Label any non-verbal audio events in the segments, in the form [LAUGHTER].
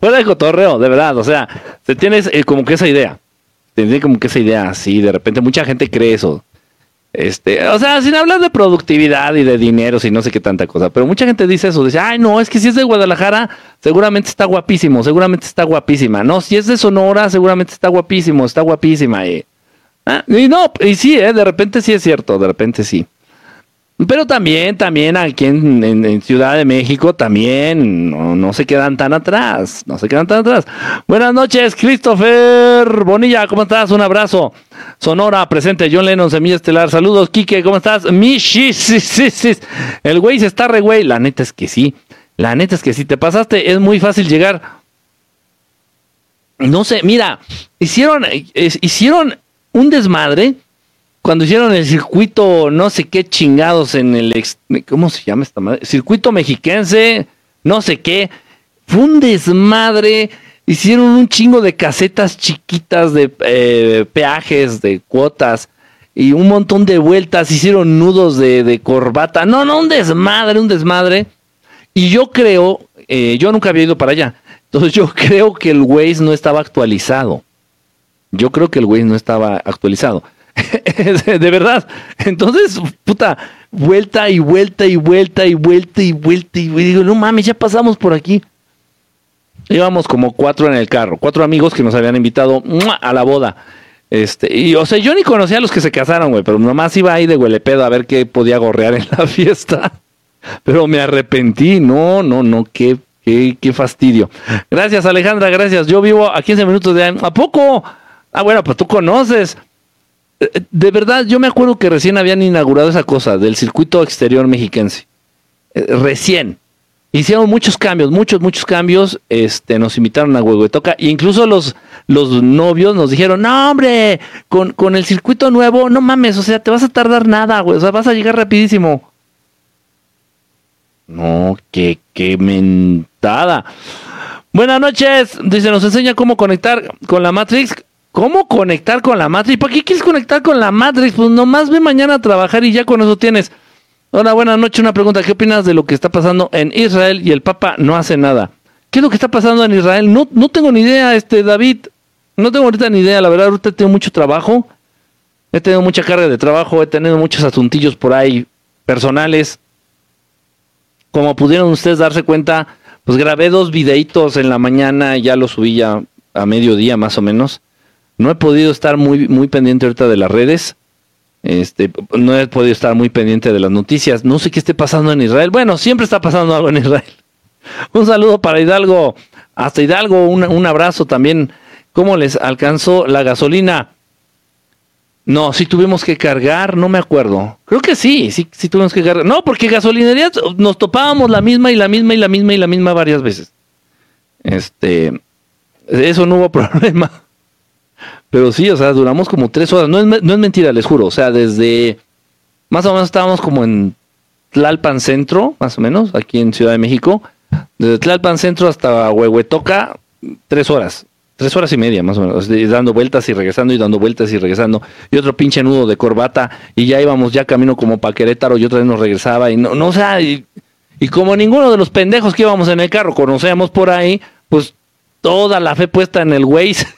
fuera de cotorreo, de verdad, o sea, te tienes eh, como que esa idea, tienes como que esa idea, sí, de repente mucha gente cree eso. Este, o sea, sin hablar de productividad y de dinero, y no sé qué tanta cosa, pero mucha gente dice eso, dice, ay, no, es que si es de Guadalajara, seguramente está guapísimo, seguramente está guapísima. No, si es de Sonora, seguramente está guapísimo, está guapísima. Y, ah, y no, y sí, eh, de repente sí es cierto, de repente sí. Pero también, también aquí en, Ciudad de México, también no, se quedan tan atrás, no se quedan tan atrás. Buenas noches, Christopher Bonilla, ¿cómo estás? Un abrazo. Sonora, presente, John Lennon, Semilla Estelar, saludos, Quique, ¿cómo estás? Mi, sí, sí, sí, El güey se está re güey, la neta es que sí, la neta es que si te pasaste, es muy fácil llegar. No sé, mira, hicieron, hicieron un desmadre cuando hicieron el circuito, no sé qué chingados en el, ¿cómo se llama esta madre? Circuito mexiquense, no sé qué. Fue un desmadre. Hicieron un chingo de casetas chiquitas de eh, peajes, de cuotas y un montón de vueltas. Hicieron nudos de, corbata. No, no, un desmadre, un desmadre. Y yo creo, eh, yo nunca había ido para allá. Entonces yo creo que el Waze no estaba actualizado. Yo creo que el Waze no estaba actualizado. [LAUGHS] de verdad. Entonces, puta, vuelta y vuelta y vuelta y vuelta y vuelta y digo, no mames, ya pasamos por aquí. Íbamos como cuatro en el carro, cuatro amigos que nos habían invitado a la boda. Este, y o sea, yo ni conocía a los que se casaron, güey, pero nomás iba ahí de huelepedo a ver qué podía gorrear en la [LAUGHS] fiesta. Pero me arrepentí, no, no, no, qué, qué, qué fastidio. Gracias, Alejandra, gracias. Yo vivo a 15 minutos de... ¿A poco? Ah, bueno, pues tú conoces. De verdad, yo me acuerdo que recién habían inaugurado esa cosa del circuito exterior mexiquense. Eh, recién. Hicieron muchos cambios, muchos, muchos cambios. Este, nos invitaron a Huehuetoca. E incluso los, los novios nos dijeron, no, hombre, con, con el circuito nuevo, no mames, o sea, te vas a tardar nada, güey. O sea, vas a llegar rapidísimo. No, qué, qué mentada. Buenas noches. Dice, nos enseña cómo conectar con la Matrix. ¿Cómo conectar con la Matrix? ¿Por qué quieres conectar con la Matrix? Pues nomás ve mañana a trabajar y ya con eso tienes. Hola, buenas noches. Una pregunta. ¿Qué opinas de lo que está pasando en Israel y el Papa no hace nada? ¿Qué es lo que está pasando en Israel? No, no tengo ni idea, este David. No tengo ahorita ni idea. La verdad, ahorita tengo mucho trabajo. He tenido mucha carga de trabajo. He tenido muchos asuntillos por ahí personales. Como pudieron ustedes darse cuenta, pues grabé dos videitos en la mañana. Ya los subí ya a mediodía más o menos no he podido estar muy, muy pendiente ahorita de las redes. Este, no he podido estar muy pendiente de las noticias. No sé qué esté pasando en Israel. Bueno, siempre está pasando algo en Israel. [LAUGHS] Un saludo para Hidalgo. Hasta Hidalgo, un, abrazo también. ¿Cómo les alcanzó la gasolina? No, sí tuvimos que cargar, no me acuerdo. Creo que sí, sí, sí tuvimos que cargar. No, porque gasolinerías nos topábamos la misma y la misma y la misma y la misma varias veces. Este, eso no hubo [LAUGHS] problema. Pero sí, o sea, duramos como tres horas. No es, no es mentira, les juro. O sea, desde más o menos estábamos como en Tlalpan Centro, más o menos, aquí en Ciudad de México. Desde Tlalpan Centro hasta Huehuetoca, tres horas. Tres horas y media, más o menos, dando vueltas y regresando y dando vueltas y regresando. Y otro pinche nudo de corbata. Y ya íbamos ya camino como para Querétaro y otra vez nos regresaba. Y no, no o sea, y, como ninguno de los pendejos que íbamos en el carro conocíamos por ahí, pues toda la fe puesta en el Waze [LAUGHS]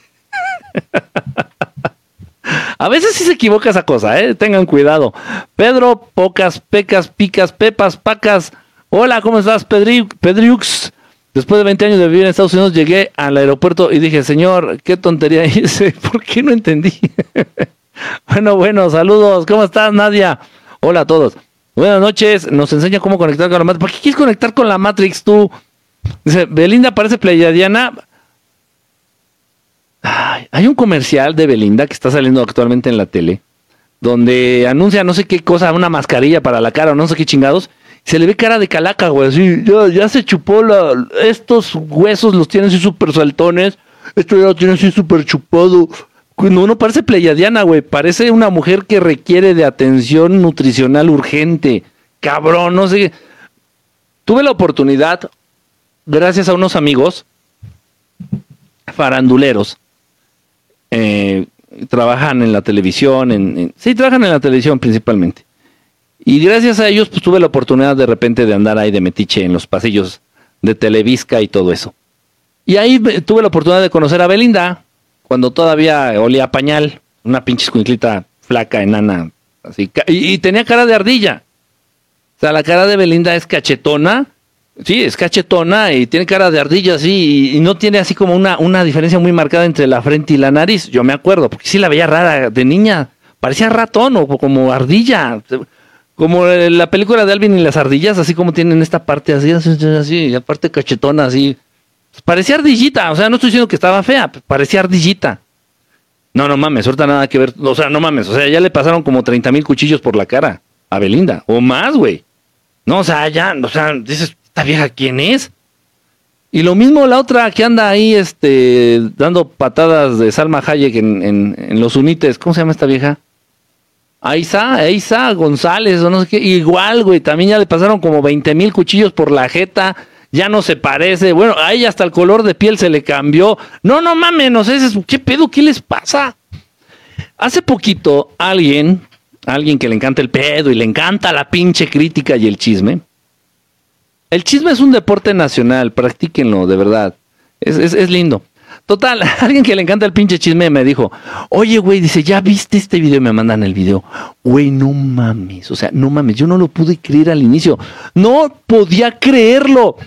A veces sí se equivoca esa cosa, ¿eh? Tengan cuidado. Pedro, pocas, pecas, picas, pepas, pacas. Hola, ¿cómo estás, Pedri Pedriux? Después de 20 años de vivir en Estados Unidos, llegué al aeropuerto y dije, señor, qué tontería [LAUGHS] hice. ¿Por qué no entendí? [LAUGHS] bueno, bueno, saludos. ¿Cómo estás, Nadia? Hola a todos. Buenas noches. Nos enseña cómo conectar con la Matrix. ¿Por qué quieres conectar con la Matrix tú? Dice, Belinda parece pleiadiana hay un comercial de Belinda que está saliendo actualmente en la tele, donde anuncia no sé qué cosa, una mascarilla para la cara o no sé qué chingados. Se le ve cara de calaca, güey, así, ya, se chupó estos huesos los tiene así súper saltones, esto ya lo tiene así súper chupado. No, no parece pleyadiana, güey, parece una mujer que requiere de atención nutricional urgente. Cabrón, no sé. Tuve la oportunidad, gracias a unos amigos faranduleros, eh, trabajan en la televisión, en, sí, trabajan en la televisión principalmente. Y gracias a ellos, pues tuve la oportunidad de repente de andar ahí de metiche en los pasillos de Televisca y todo eso. Y ahí tuve la oportunidad de conocer a Belinda, cuando todavía olía a pañal, una pinche escuinclita flaca, enana, así, y, tenía cara de ardilla. O sea, la cara de Belinda es cachetona, sí, es cachetona y tiene cara de ardilla así, y, no tiene así como una, una diferencia muy marcada entre la frente y la nariz. Yo me acuerdo, porque sí la veía rara de niña, parecía ratón o como ardilla. Como la película de Alvin y las ardillas, así como tienen esta parte así, así, así y aparte cachetona así. Parecía ardillita, o sea, no estoy diciendo que estaba fea, parecía ardillita. No, no mames, ahorita nada que ver, o sea, no mames, o sea, ya le pasaron como 30 mil cuchillos por la cara a Belinda, o más, güey. No, o sea, ya, o sea, dices, ¿esta vieja quién es? Y lo mismo la otra que anda ahí, este, dando patadas de Salma Hayek en, los unites, ¿cómo se llama esta vieja? Aiza, Aiza González, o no sé qué, igual, güey, también ya le pasaron como 20 mil cuchillos por la jeta, ya no se parece, bueno, a ella hasta el color de piel se le cambió. No, no mames, no sé, ¿qué pedo? ¿Qué les pasa? Hace poquito alguien, alguien que le encanta el pedo y le encanta la pinche crítica y el chisme. El chisme es un deporte nacional, practíquenlo, de verdad. Es, lindo. Total, [LAUGHS] alguien que le encanta el pinche chisme me dijo, oye, güey, dice, ¿ya viste este video? Me mandan el video. Güey, no mames, o sea, no mames, yo no lo pude creer al inicio. No podía creerlo.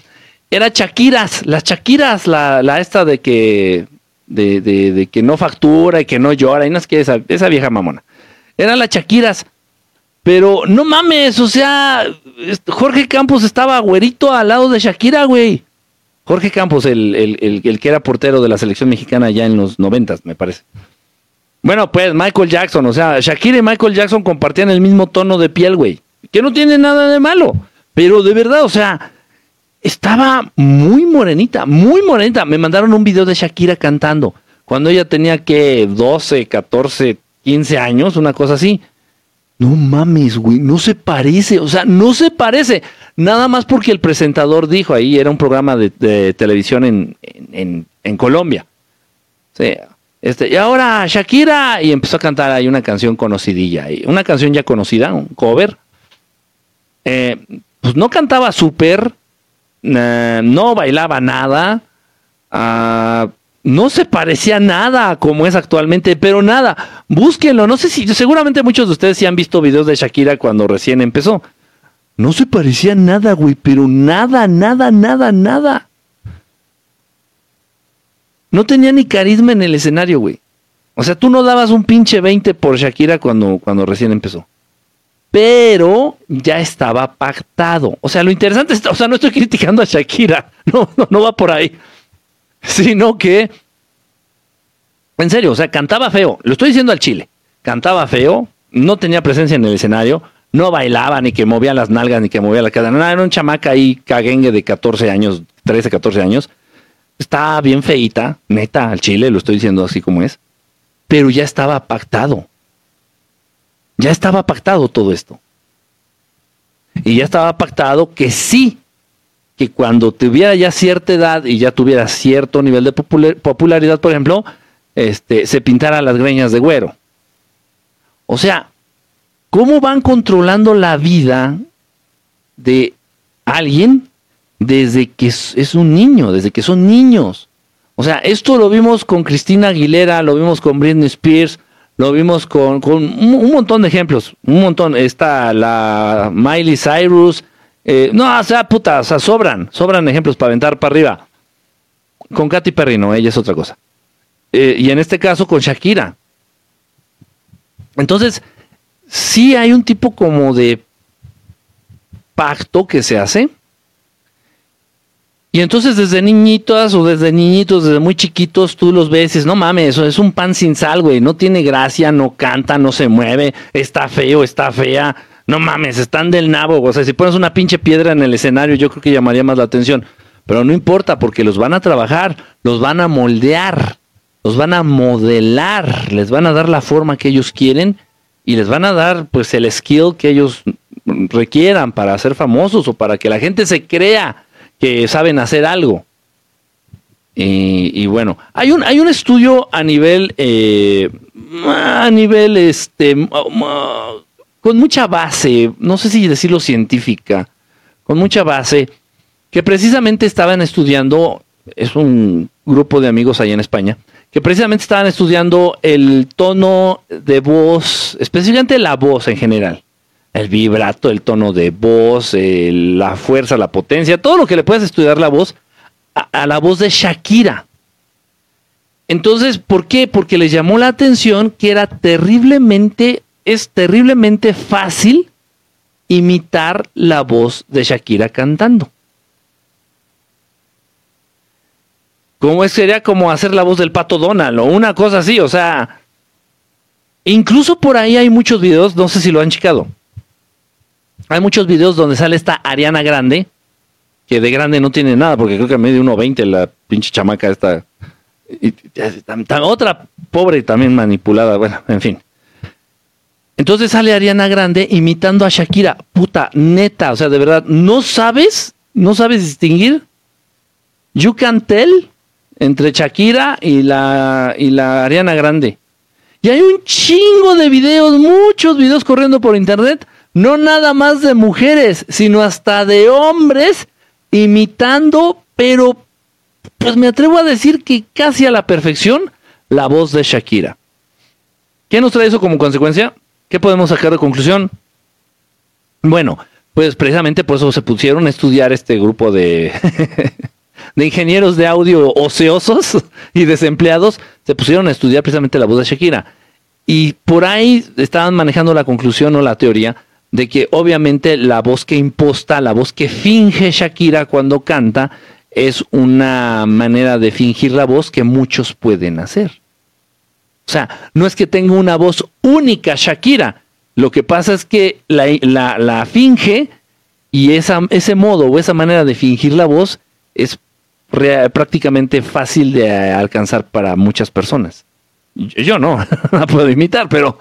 Era Shakiras, las Shakiras, la, la esta de que, de, que no factura y que no llora, y no es que esa, vieja mamona. Era la Shakiras. Pero no mames, o sea, Jorge Campos estaba güerito al lado de Shakira, güey. Jorge Campos, el, el, el, que era portero de la selección mexicana ya en los noventas, me parece. Bueno, pues Michael Jackson, o sea, Shakira y Michael Jackson compartían el mismo tono de piel, güey. Que no tiene nada de malo. Pero de verdad, o sea, estaba muy morenita, muy morenita. Me mandaron un video de Shakira cantando. Cuando ella tenía que 12, 14, 15 años, una cosa así. No mames, güey, no se parece, o sea, no se parece. Nada más porque el presentador dijo ahí, era un programa de, televisión en, en, Colombia. Sí, este, y ahora Shakira, y empezó a cantar ahí una canción conocidilla, una canción ya conocida, un cover. Eh, pues no cantaba súper, no bailaba nada, uh, no se parecía nada como es actualmente, pero nada, búsquenlo, no sé si, seguramente muchos de ustedes sí han visto videos de Shakira cuando recién empezó. No se parecía nada, güey, pero nada, nada, nada, nada. No tenía ni carisma en el escenario, güey. O sea, tú no dabas un pinche 20 por Shakira cuando, cuando recién empezó. Pero ya estaba pactado. O sea, lo interesante es, o sea, no estoy criticando a Shakira. [LAUGHS] No, no, no va por ahí [LAUGHS] sino que, en serio, o sea, cantaba feo, lo estoy diciendo al chile, cantaba feo, no tenía presencia en el escenario, no bailaba, ni que movía las nalgas, ni que movía la cadena, nada, era un chamaca ahí caguengue de 14 años, 13, 14 años, estaba bien feita, neta, al chile, lo estoy diciendo así como es, pero ya estaba pactado, ya estaba pactado todo esto. Y ya estaba pactado que sí que cuando tuviera ya cierta edad y ya tuviera cierto nivel de popularidad, por ejemplo, este, se pintara las greñas de güero. O sea, ¿cómo van controlando la vida de alguien desde que es, un niño, desde que son niños? O sea, esto lo vimos con Cristina Aguilera, lo vimos con Britney Spears, lo vimos con, con un, montón de ejemplos, un montón. Está la Miley Cyrus, eh, no, o sea, puta, o sea, sobran, sobran ejemplos para aventar para arriba. Con Katy Perry no, ella es otra cosa. Eh, y en este caso con Shakira. Entonces, sí hay un tipo como de pacto que se hace. Y entonces desde niñitas o desde niñitos, desde muy chiquitos, tú los ves y dices, no mames, eso es un pan sin sal, güey. No tiene gracia, no canta, no se mueve, está feo, está fea no mames, están del nabo. O sea, si pones una pinche piedra en el escenario, yo creo que llamaría más la atención. Pero no importa, porque los van a trabajar, los van a moldear, los van a modelar, les van a dar la forma que ellos quieren y les van a dar pues el skill que ellos requieran para ser famosos o para que la gente se crea que saben hacer algo. Y, bueno, hay un, hay un estudio a nivel, eh, a nivel este, con mucha base, no sé si decirlo científica, con mucha base, que precisamente estaban estudiando es un grupo de amigos allá en España, que precisamente estaban estudiando el tono de voz, específicamente la voz en general. El vibrato, el tono de voz, la fuerza, la potencia, todo lo que le puedes estudiar la voz a, la voz de Shakira. Entonces, ¿por qué? Porque les llamó la atención que era terriblemente, es terriblemente fácil imitar la voz de Shakira cantando. Como sería como hacer la voz del pato Donald o una cosa así, o sea, incluso por ahí hay muchos videos, no sé si lo han checado. Hay muchos videos donde sale esta Ariana Grande, que de grande no tiene nada, porque creo que medio 1.20 la pinche chamaca esta. Y, otra pobre también manipulada, bueno, en fin. Entonces sale Ariana Grande imitando a Shakira. Puta, neta, o sea, de verdad, ¿no sabes? ¿No sabes distinguir? You can tell entre Shakira y la, y la Ariana Grande. Y hay un chingo de videos, muchos videos corriendo por internet, no nada más de mujeres, sino hasta de hombres imitando, pero pues me atrevo a decir que casi a la perfección, la voz de Shakira. ¿Qué nos trae eso como consecuencia? ¿Qué podemos sacar de conclusión? Bueno, pues precisamente por eso se pusieron a estudiar este grupo de, [LAUGHS] de ingenieros de audio ociosos y desempleados, se pusieron a estudiar precisamente la voz de Shakira. Y por ahí estaban manejando la conclusión o la teoría de que obviamente la voz que imposta, la voz que finge Shakira cuando canta, es una manera de fingir la voz que muchos pueden hacer. O sea, no es que tenga una voz única Shakira, lo que pasa es que la, finge y esa, ese modo o esa manera de fingir la voz es prácticamente fácil de alcanzar para muchas personas. Yo [LAUGHS] no, la puedo imitar, pero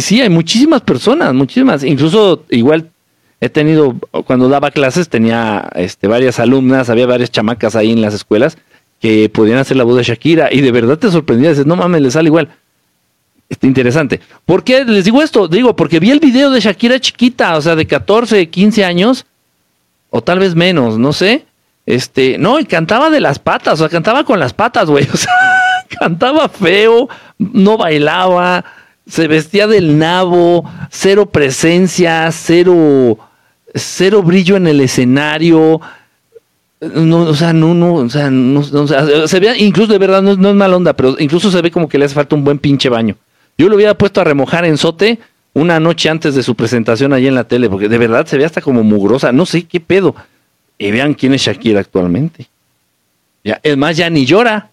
sí, hay muchísimas personas, muchísimas. Incluso igual he tenido, cuando daba clases, tenía este, varias alumnas, había varias chamacas ahí en las escuelas que podían hacer la voz de Shakira y de verdad te sorprendía, dices, no mames, le sale igual. Está interesante. ¿Por qué les digo esto? Digo, porque vi el video de Shakira chiquita, o sea, de 14, 15 años, o tal vez menos, no sé. Este, no, y cantaba de las patas, o sea, cantaba con las patas, güey. [LAUGHS] O sea, cantaba feo, no bailaba, se vestía del nabo, cero presencia, cero, cero brillo en el escenario. No, o sea, no, no, o sea, no, se ve, incluso de verdad, no, es mala onda, pero incluso se ve como que le hace falta un buen pinche baño. Yo lo hubiera puesto a remojar en sote una noche antes de su presentación allí en la tele, porque de verdad se ve hasta como mugrosa, no sé qué pedo. Y vean quién es Shakira actualmente. Ya, es más, ya ni llora,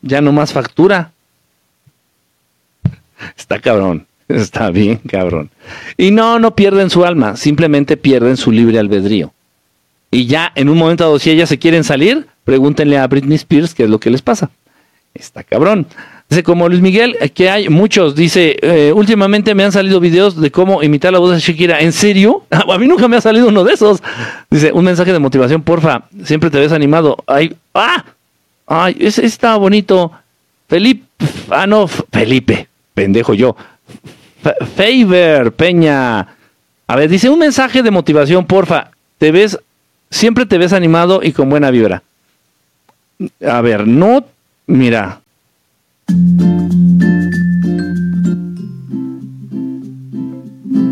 ya no más factura. [LAUGHS] Está cabrón, [LAUGHS] está bien cabrón. Y no, no pierden su alma, simplemente pierden su libre albedrío. Y ya en un momento dado, si ellas se quieren salir, pregúntenle a Britney Spears qué es lo que les pasa. Está cabrón. Dice, como Luis Miguel, que hay muchos, dice, eh, últimamente me han salido videos de cómo imitar la voz de Shakira. ¿En serio? [LAUGHS] A mí nunca me ha salido uno de esos. Dice, un mensaje de motivación, porfa, siempre te ves animado. Ay, ¡Ah! Ay, ese está bonito. Felipe, ah, no, Felipe, pendejo yo. Favor, Peña. A ver, dice un mensaje de motivación, porfa. Te ves, siempre te ves animado y con buena vibra. A ver, no, mira.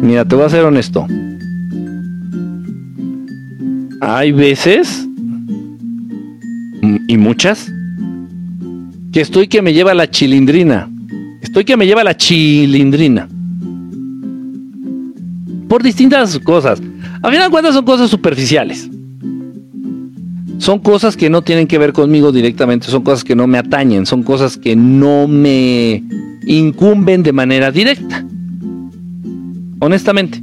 Mira, te voy a ser honesto. Hay veces, y muchas, que estoy que me lleva la chilindrina. Estoy que me lleva la chilindrina. Por distintas cosas. A final de cuentas son cosas superficiales. Son cosas que no tienen que ver conmigo directamente, son cosas que no me atañen, son cosas que no me incumben de manera directa. Honestamente.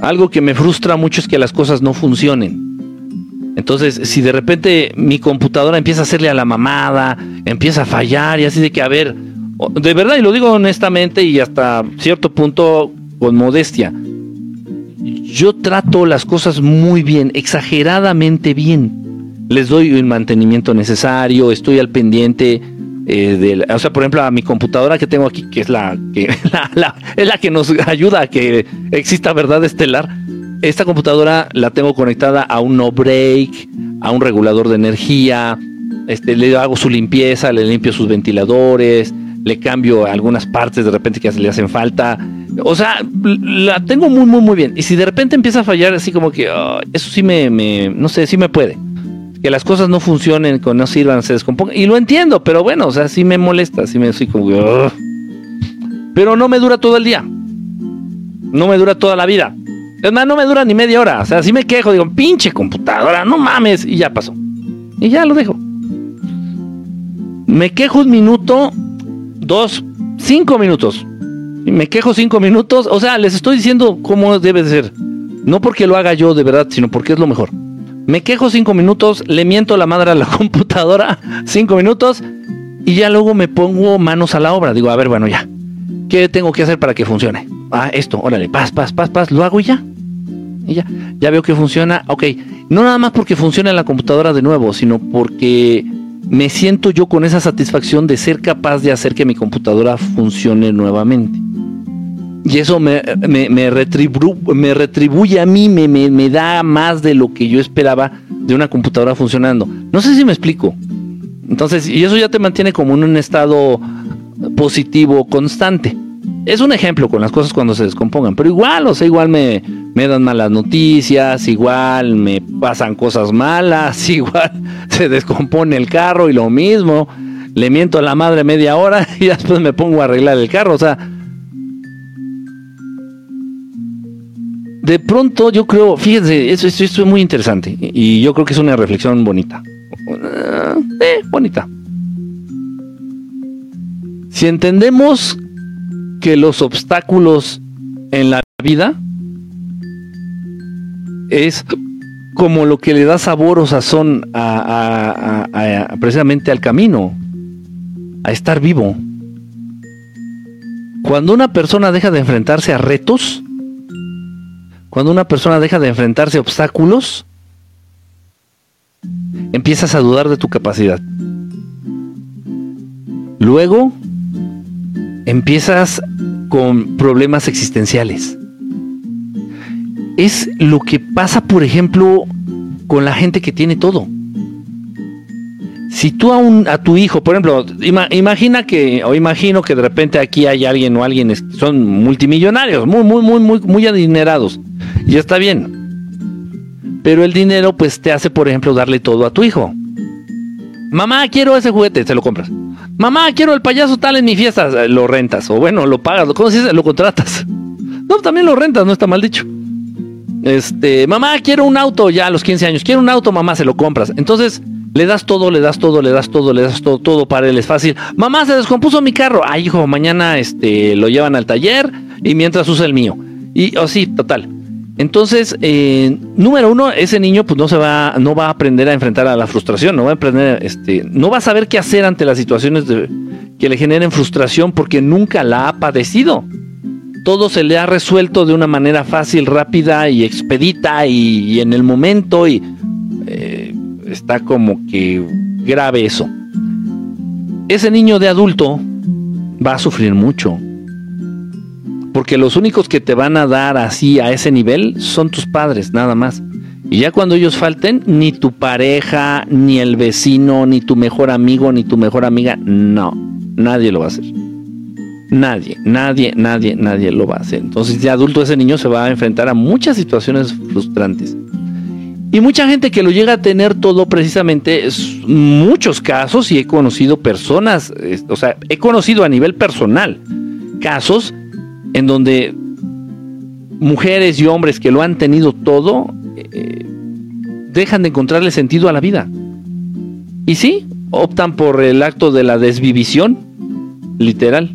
Algo que me frustra mucho es que las cosas no funcionen. Entonces, si de repente mi computadora empieza a hacerle a la mamada, empieza a fallar y así de que, a ver, de verdad, y lo digo honestamente y hasta cierto punto con modestia, yo trato las cosas muy bien, exageradamente bien. Les doy el mantenimiento necesario, estoy al pendiente eh, de, o sea, por ejemplo, a mi computadora que tengo aquí, que es la que [LAUGHS] es la que nos ayuda a que exista verdad estelar. esta computadora la tengo conectada a un no break, a un regulador de energía, este, le hago su limpieza, le limpio sus ventiladores, le cambio algunas partes de repente que le hacen falta. O sea, la tengo muy, muy, muy bien. Y si de repente empieza a fallar así como que, eso sí me, no sé, sí me puede. Que las cosas no funcionen, que no sirvan, se descompongan. Y lo entiendo, pero bueno, o sea, sí me molesta, sí me estoy como que... Pero no me dura todo el día. No me dura toda la vida. Es más, no me dura ni media hora. O sea, si me quejo, digo, pinche computadora, no mames. Y ya pasó. Y ya lo dejo. Me quejo un minuto, dos, cinco minutos. Y me quejo cinco minutos. O sea, les estoy diciendo cómo debe ser. No porque lo haga yo de verdad, sino porque es lo mejor. Me quejo cinco minutos, le miento la madre a la [LAUGHS] computadora cinco minutos y ya luego me pongo manos a la obra. Digo, a ver, bueno, ya. ¿Qué tengo que hacer para que funcione? Ah, esto, órale, paz, paz, paz, paz, lo hago y ya. Y ya, ya veo que funciona. Ok, no nada más porque funciona la computadora de nuevo, sino porque me siento yo con esa satisfacción de ser capaz de hacer que mi computadora funcione nuevamente. Y eso me, me, me, retribuye a mí, me, me, da más de lo que yo esperaba de una computadora funcionando. No sé si me explico. Entonces, y eso ya te mantiene como en un estado positivo constante. Es un ejemplo con las cosas cuando se descompongan, pero igual, o sea, igual me, me dan malas noticias, igual me pasan cosas malas, [LAUGHS] igual se descompone el carro y lo mismo, le miento a la madre media hora [LAUGHS] y después me pongo a arreglar el carro, o sea, de pronto yo creo, fíjense, esto, es muy interesante y yo creo que es una reflexión bonita. Eh, bonita. Si entendemos que los obstáculos en la vida es como lo que le da sabor o sazón a, precisamente al camino, a estar vivo. Cuando una persona deja de enfrentarse a retos, cuando una persona deja de enfrentarse a obstáculos, empiezas a dudar de tu capacidad. Luego, empiezas con problemas existenciales. Es lo que pasa, por ejemplo, con la gente que tiene todo. Si tú a, un, a tu hijo, por ejemplo, imagina que, o imagino que de repente aquí hay alguien o alguien, son multimillonarios, muy, muy, muy, muy, muy adinerados. Y está bien. Pero el dinero, pues te hace, por ejemplo, darle todo a tu hijo. Mamá, quiero ese juguete, se lo compras. Mamá, quiero el payaso tal en mi fiesta, eh, lo rentas. O bueno, lo pagas, ¿cómo se dice? Lo contratas. [LAUGHS] No, también lo rentas, no está mal dicho. Este, mamá, quiero un auto ya a los 15 años. Quiero un auto, mamá, se lo compras. Entonces, le das todo, le das todo, le das todo, le das todo, todo para él es fácil. Mamá, se descompuso mi carro. Ay, hijo, mañana este, lo llevan al taller y mientras usa el mío. Y, o oh, sí, total. Entonces, eh, número uno, ese niño pues no se va, no va a aprender a enfrentar a la frustración, no va a aprender, este, no va a saber qué hacer ante las situaciones que le generen frustración porque nunca la ha padecido. Todo se le ha resuelto de una manera fácil, rápida y expedita y, en el momento y eh, está como que grave eso. Ese niño de adulto va a sufrir mucho porque los únicos que te van a dar así a ese nivel son tus padres, nada más. Y ya cuando ellos falten, ni tu pareja, ni el vecino, ni tu mejor amigo, ni tu mejor amiga, no, nadie lo va a hacer. Nadie, nadie, nadie, nadie lo va a hacer. Entonces de adulto ese niño se va a enfrentar a muchas situaciones frustrantes. Y mucha gente que lo llega a tener todo precisamente, es muchos casos, y he conocido personas, o sea, he conocido a nivel personal casos en donde mujeres y hombres que lo han tenido todo eh, dejan de encontrarle sentido a la vida. Y sí, optan por el acto de la desvivisión, literal.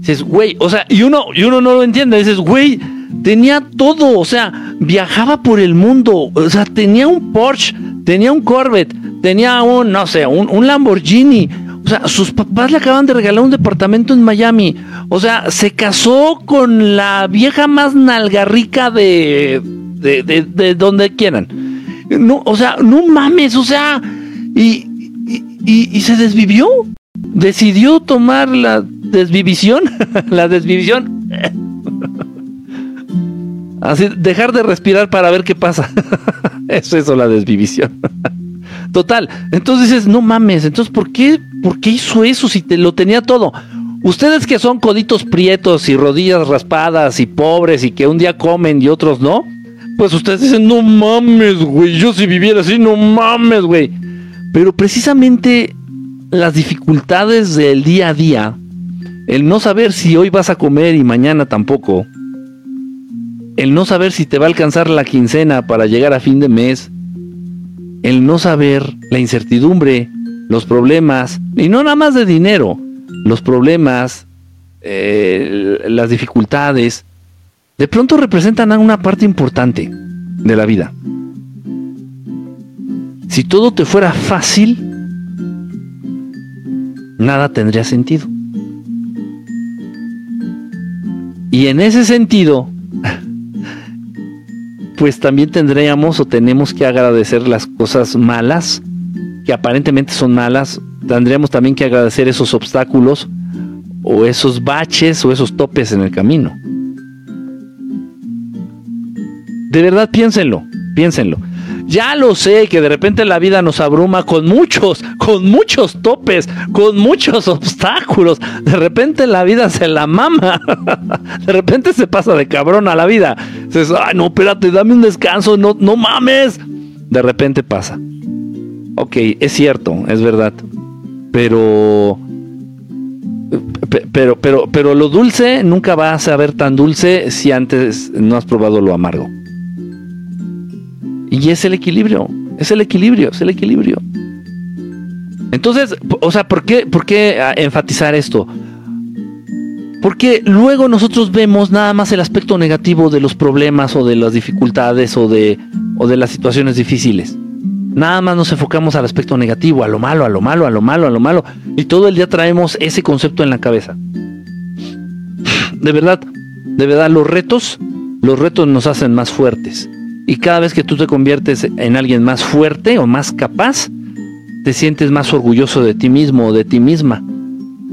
Dices, güey, o sea, y uno, y uno no lo entiende, dices, güey, tenía todo, o sea, viajaba por el mundo, o sea, tenía un Porsche, tenía un Corvette, tenía un, no sé, un, un Lamborghini, o sea, sus papás le acaban de regalar un departamento en Miami. O sea, se casó con la vieja más nalgarrica de, de, de, donde quieran. No, o sea, no mames, o sea, y, y, se desvivió. Decidió tomar la desvivisión, [LAUGHS] la desvivisión. [LAUGHS] Así, dejar de respirar para ver qué pasa. [LAUGHS] es eso la desvivisión. Total. Entonces dices, no mames, entonces ¿por qué, ¿por qué hizo eso si te lo tenía todo? Ustedes que son coditos prietos y rodillas raspadas y pobres y que un día comen y otros no, pues ustedes dicen, no mames, güey, yo si viviera así, no mames, güey. Pero precisamente las dificultades del día a día, el no saber si hoy vas a comer y mañana tampoco, el no saber si te va a alcanzar la quincena para llegar a fin de mes, el no saber, la incertidumbre, los problemas, y no nada más de dinero, los problemas, eh, las dificultades, de pronto representan una parte importante de la vida. Si todo te fuera fácil, nada tendría sentido. Y en ese sentido, [LAUGHS] pues también tendríamos o tenemos que agradecer las cosas malas, que aparentemente son malas, tendríamos también que agradecer esos obstáculos o esos baches o esos topes en el camino. De verdad piénsenlo, piénsenlo. Ya lo sé que de repente la vida nos abruma con muchos, con muchos topes, con muchos [LAUGHS] obstáculos. De repente la vida se la mama. [LAUGHS] De repente se pasa de cabrón a la vida. Dices, ay, no, espérate, dame un descanso, no, no mames. De repente pasa. Ok, es cierto, es verdad. Pero pero, pero, pero lo dulce nunca va a saber tan dulce si antes no has probado lo amargo. Y es el equilibrio, es el equilibrio, es el equilibrio. Entonces, o sea, ¿por qué, por qué ah, enfatizar esto? Porque luego nosotros vemos nada más el aspecto negativo de los problemas o de las dificultades o de, o de las situaciones difíciles. Nada más nos enfocamos al aspecto negativo, a lo malo, a lo malo, a lo malo, a lo malo. Y todo el día traemos ese concepto en la cabeza. De verdad, de verdad, los retos, los retos nos hacen más fuertes. Y cada vez que tú te conviertes en alguien más fuerte o más capaz, te sientes más orgulloso de ti mismo o de ti misma.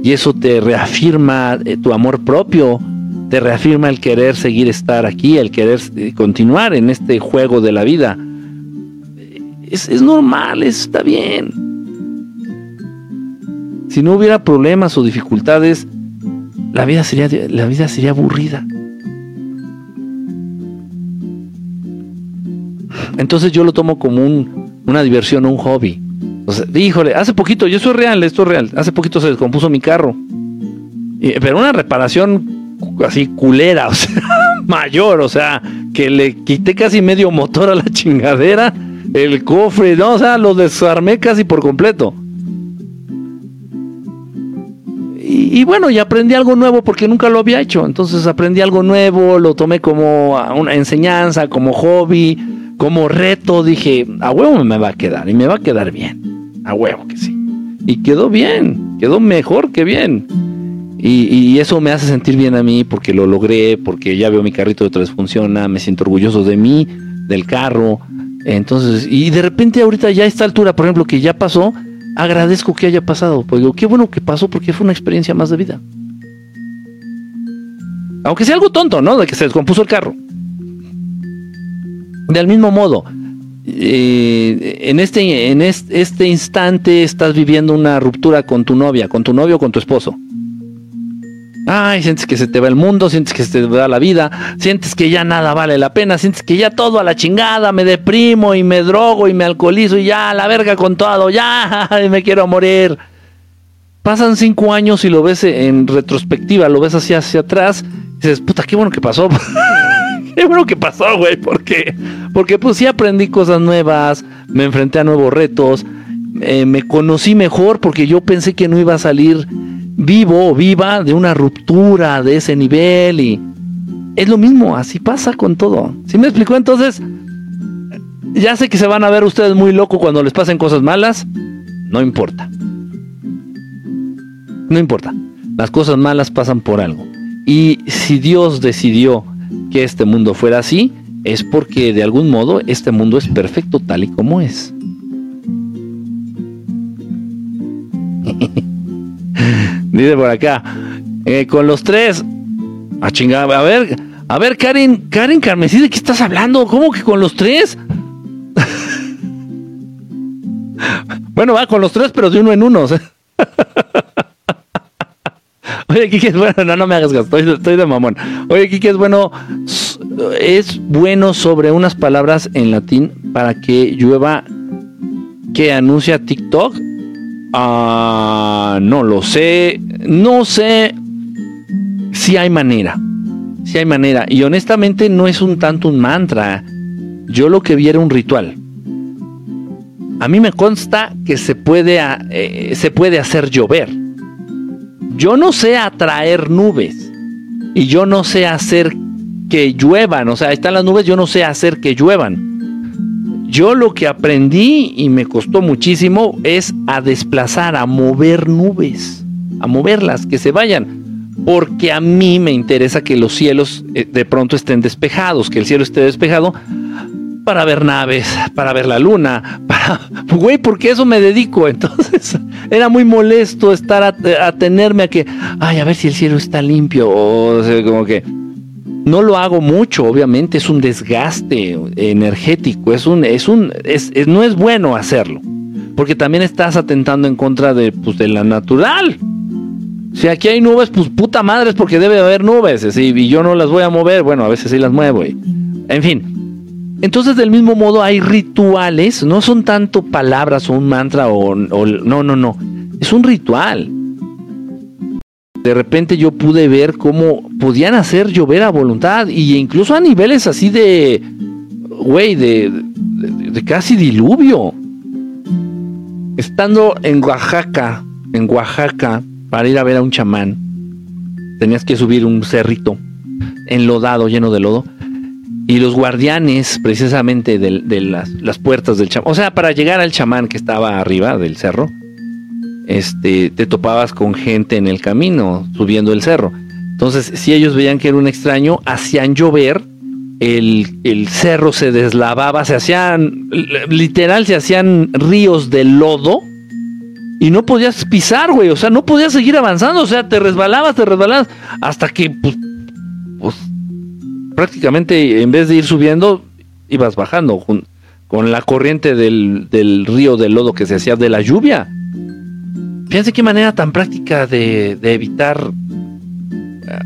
Y eso te reafirma eh, tu amor propio, te reafirma el querer seguir estar aquí, el querer eh, continuar en este juego de la vida. Es, es normal, está bien. Si no hubiera problemas o dificultades, la vida sería, la vida sería aburrida. Entonces yo lo tomo como una diversión, un hobby. Híjole, hace poquito, yo soy real, esto es real. Hace poquito se descompuso mi carro. pero una reparación así culera, o sea, [LAUGHS] mayor, o sea, que le quité casi medio motor a la chingadera, el cofre, no, o sea, lo desarmé casi por completo. Y, y, bueno, y aprendí algo nuevo porque nunca lo había hecho. Entonces aprendí algo nuevo, lo tomé como una enseñanza, como hobby como reto dije, a huevo me va a quedar y me va a quedar bien. A huevo que sí. Y quedó bien, quedó mejor que bien. Y, eso me hace sentir bien a mí porque lo logré, porque ya veo mi carrito de tres funciona, me siento orgulloso de mí, del carro. Entonces, y de repente ahorita ya a esta altura, por ejemplo, que ya pasó, agradezco que haya pasado. Porque digo, qué bueno que pasó porque fue una experiencia más de vida. Aunque sea algo tonto, ¿no? De que se descompuso el carro. Del mismo modo, eh, en, este, en este, instante estás viviendo una ruptura con tu novia, con tu novio o con tu esposo. Ay, sientes que se te va el mundo, sientes que se te va la vida, sientes que ya nada vale la pena, sientes que ya todo a la chingada, me deprimo y me drogo y me alcoholizo y ya la verga con todo, ya [LAUGHS] me quiero morir. Pasan cinco años y lo ves en retrospectiva, lo ves hacia, hacia atrás, y dices, puta, qué bueno que pasó. [LAUGHS] qué bueno que pasó, güey, porque, porque pues sí aprendí cosas nuevas, me enfrenté a nuevos retos, eh, me conocí mejor porque yo pensé que no iba a salir vivo o viva de una ruptura de ese nivel y es lo mismo, así pasa con todo. ¿Sí me explicó? Entonces, ya sé que se van a ver ustedes muy locos cuando les pasen cosas malas, no importa. No importa. Las cosas malas pasan por algo. Y si Dios decidió que este mundo fuera así, es porque de algún modo este mundo es perfecto tal y como es. Dice por acá, eh, con los tres, a chingar, a ver, A ver, Karen, Karen Carmesí, ¿de qué estás hablando? ¿Cómo que con los tres? [LAUGHS] bueno, va con los tres, pero de uno en uno. [LAUGHS] Oye, Kiki, es bueno, no, no me hagas gasto, estoy, de mamón. Oye, Kiki, es bueno, es bueno sobre unas palabras en latín para que llueva que anuncia TikTok. Ah, no lo sé, no sé si hay manera, si hay manera. Y honestamente no es un tanto un mantra. Yo lo que vi era un ritual. A mí me consta que se puede, eh, se puede hacer llover yo no sé atraer nubes y yo no sé hacer que lluevan, o sea, están las nubes, yo no sé hacer que lluevan. Yo lo que aprendí y me costó muchísimo es a desplazar, a mover nubes, a moverlas, que se vayan, porque a mí me interesa que los cielos eh, de pronto estén despejados, que el cielo esté despejado para ver naves, para ver la luna, [LAUGHS] para, güey, porque eso me dedico. [LAUGHS] Entonces era muy molesto estar a, tenerme a que, ay, a ver si el cielo está limpio, o, sea, como que no lo hago mucho, obviamente es un desgaste energético, es un, es un, es, no es bueno hacerlo, porque también estás atentando en contra de, pues, de la natural. Si aquí hay nubes, pues puta madre es porque debe haber nubes, y yo no las voy a mover, bueno, a veces sí las muevo. En fin, entonces, del mismo modo, hay rituales, no son tanto palabras o un mantra o, no, no, no, es un ritual. De repente yo pude ver cómo podían hacer llover a voluntad y incluso a niveles así de, güey, de, de casi diluvio. Estando en Oaxaca, en Oaxaca, para ir a ver a un chamán, tenías que subir un cerrito enlodado, lleno de lodo y los guardianes precisamente de, las, puertas del chamán, o sea, para llegar al chamán que estaba arriba del cerro, este, te topabas con gente en el camino subiendo el cerro. Entonces, si ellos veían que era un extraño, hacían llover, el, el cerro se deslavaba, se hacían, literal, se hacían ríos de lodo y no podías pisar, güey, o sea, no podías seguir avanzando, o sea, te resbalabas, te resbalabas, hasta que, pues, pues prácticamente en vez de ir subiendo, ibas bajando con, la corriente del, río de lodo que se hacía de la lluvia. Fíjense qué manera tan práctica de, evitar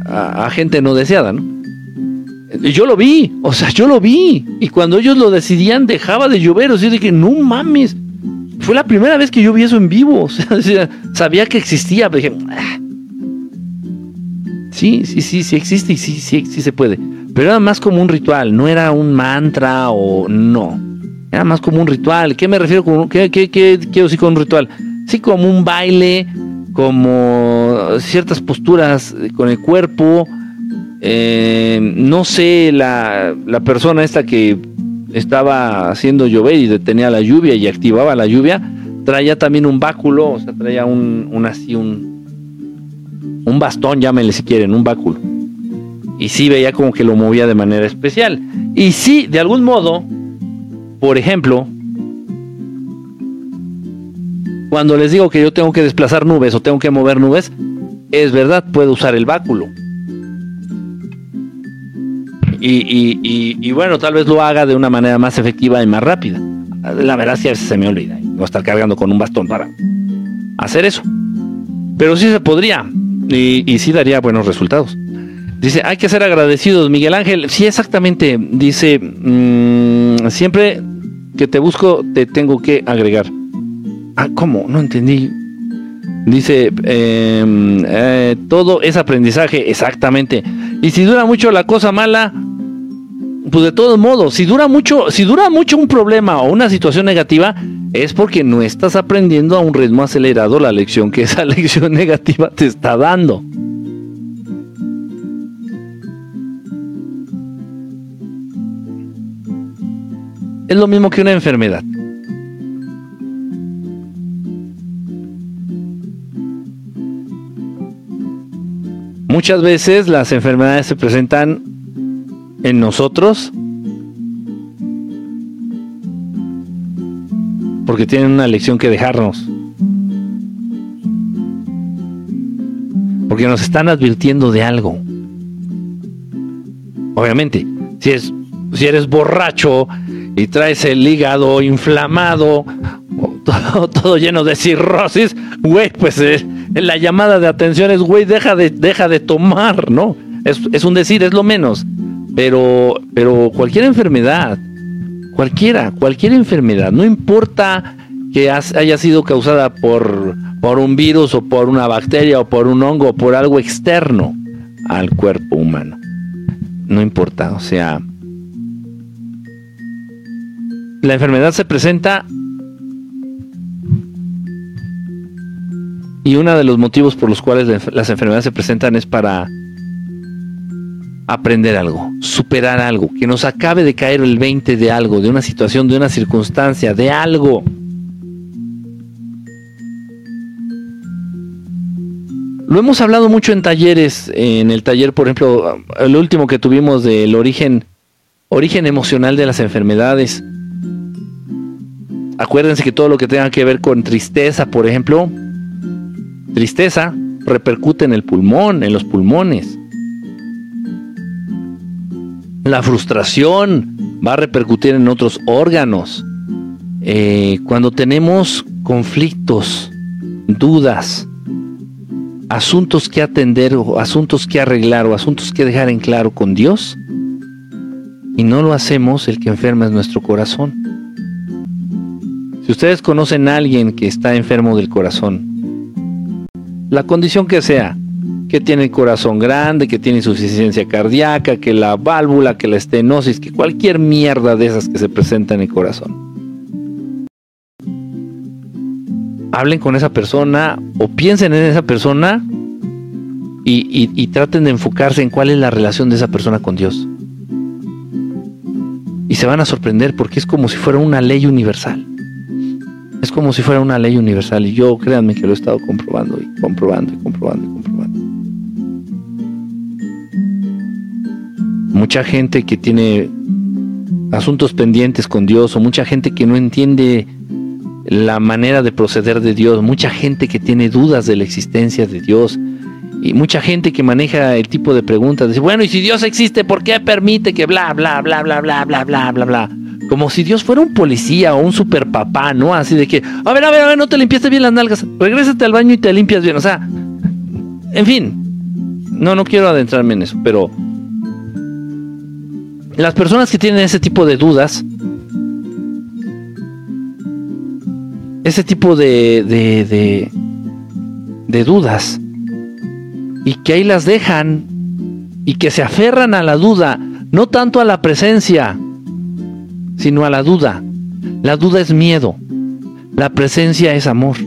a, gente no deseada, ¿no? Yo lo vi, o sea, yo lo vi. Y cuando ellos lo decidían, dejaba de llover. O sea, dije, no mames. Fue la primera vez que yo vi eso en vivo. [LAUGHS] O sea, sabía que existía, pero dije, ah". sí, sí, sí, sí existe y sí, sí, sí se puede. Pero era más como un ritual, no era un mantra o no. Era más como un ritual. ¿Qué me refiero con qué, qué, qué quiero decir con un ritual? Sí, como un baile, como ciertas posturas con el cuerpo. Eh, no sé, la, la persona esta que estaba haciendo llover y detenía la lluvia y activaba la lluvia, traía también un báculo, o sea, traía un, un así, un, un bastón, llámenle si quieren, un báculo y sí veía como que lo movía de manera especial. Y sí, de algún modo, por ejemplo, cuando les digo que yo tengo que desplazar nubes o tengo que mover nubes, es verdad, puedo usar el báculo. Y, bueno, tal vez lo haga de una manera más efectiva y más rápida. La verdad, si a veces se me olvida. Voy a estar cargando con un bastón para hacer eso. Pero sí se podría. Y, y sí daría buenos resultados. Dice, hay que ser agradecidos, Miguel Ángel. Sí, exactamente. Dice, mm, siempre que te busco, te tengo que agregar. Ah, ¿cómo? No entendí. Dice, em, eh, todo es aprendizaje, exactamente. Y si dura mucho la cosa mala, pues de todos modos, si dura mucho, si dura mucho un problema o una situación negativa, es porque no estás aprendiendo a un ritmo acelerado la lección que esa [LAUGHS] lección negativa te está dando. es lo mismo que una enfermedad. Muchas veces las enfermedades se presentan en nosotros porque tienen una lección que dejarnos. Porque nos están advirtiendo de algo. Obviamente, si, es, si eres borracho y traes el hígado inflamado, [LAUGHS] todo, lleno de cirrosis, güey, pues eh, la llamada de atención es, güey, deja de, deja de tomar, ¿no? Es, es un decir, es lo menos. Pero, pero cualquier enfermedad, cualquiera, cualquier enfermedad, no importa que haya sido causada por, por un virus o por una bacteria o por un hongo o por algo externo al cuerpo humano. No importa, o sea, la enfermedad se presenta y uno de los motivos por los cuales las enfermedades se presentan es para aprender algo, superar algo, que nos acabe de caer el 20 de algo, de una situación, de una circunstancia, de algo. Lo hemos hablado mucho en talleres, en el taller, por ejemplo, el último que tuvimos del origen, origen emocional de las enfermedades. Acuérdense que todo lo que tenga que ver con tristeza, por ejemplo, tristeza repercute en el pulmón, en los pulmones. La frustración va a repercutir en otros órganos. Eh, cuando tenemos conflictos, dudas, asuntos que atender asuntos que arreglar o asuntos que dejar en claro con Dios, y no lo hacemos, el que enferma es nuestro corazón. Si ustedes conocen a alguien que está enfermo del corazón, la condición que sea, que tiene el corazón grande, que tiene insuficiencia cardíaca, que la válvula, que la estenosis, que cualquier mierda de esas que se presenta en el corazón. Hablen con esa persona o piensen en esa persona y, y traten de enfocarse en cuál es la relación de esa persona con Dios. Y se van a sorprender porque es como si fuera una ley universal. Es como si fuera una ley universal y yo créanme que lo he estado comprobando y comprobando y comprobando y comprobando. mucha gente que tiene asuntos pendientes con Dios o mucha gente que no entiende la manera de proceder de Dios, mucha gente que tiene dudas de la existencia de Dios y mucha gente que maneja el tipo de preguntas, dice, bueno, y si Dios existe, ¿por qué permite que bla, bla, bla, bla, bla, bla, bla, bla, bla? Como si Dios fuera un policía o un super papá, ¿no? Así de que, a ver, a ver, a ver, no te limpiaste bien las nalgas, regrésate al baño y te limpias bien, o sea, en fin, no, no quiero adentrarme en eso, pero las personas que tienen ese tipo de dudas, ese tipo de, de, de, dudas, y que ahí las dejan, y que se aferran a la duda, no tanto a la presencia, sino a la duda. La duda es miedo, la presencia es amor.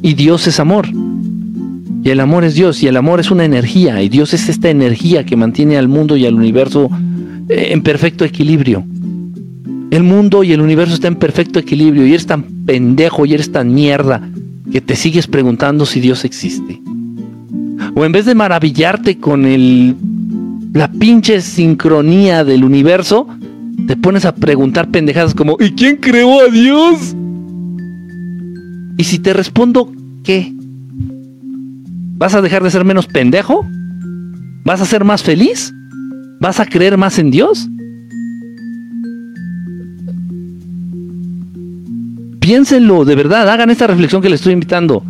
Y Dios es amor. Y el amor es Dios, y el amor es una energía, y Dios es esta energía que mantiene al mundo y al universo eh, en perfecto equilibrio. El mundo y el universo están en perfecto equilibrio, y eres tan pendejo y eres tan mierda que te sigues preguntando si Dios existe. O en vez de maravillarte con el, la pinche sincronía del universo, te pones a preguntar pendejadas como ¿y quién creó a Dios? Y si te respondo, ¿qué? ¿Vas a dejar de ser menos pendejo? ¿Vas a ser más feliz? ¿Vas a creer más en Dios? Piénsenlo, de verdad, hagan esta reflexión que les estoy invitando.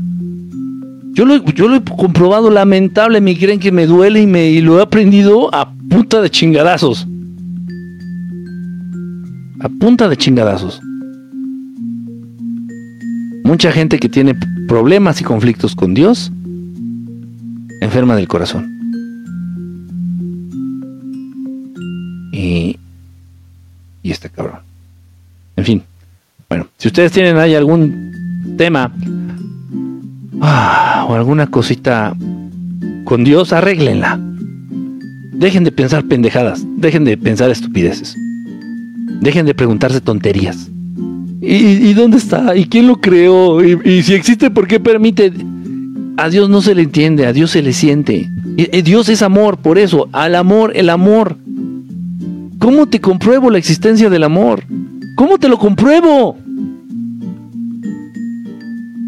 Yo lo, he comprobado lamentable, me creen que me duele y, me, y lo he aprendido a punta de chingadazos. A punta de chingadazos. Mucha gente que tiene problemas y conflictos con Dios enferma del corazón. Y, y este cabrón. En fin. Bueno, si ustedes tienen ahí algún tema ah, o alguna cosita con Dios, arréglenla. Dejen de pensar pendejadas, dejen de pensar estupideces. Dejen de preguntarse tonterías. ¿Y, dónde está? ¿Y quién lo creó? ¿Y, ¿Y, si existe, por qué permite? A Dios no se le entiende, a Dios se le siente. Dios es amor, por eso, al amor, el amor. ¿Cómo te compruebo la existencia del amor? ¿Cómo te lo compruebo?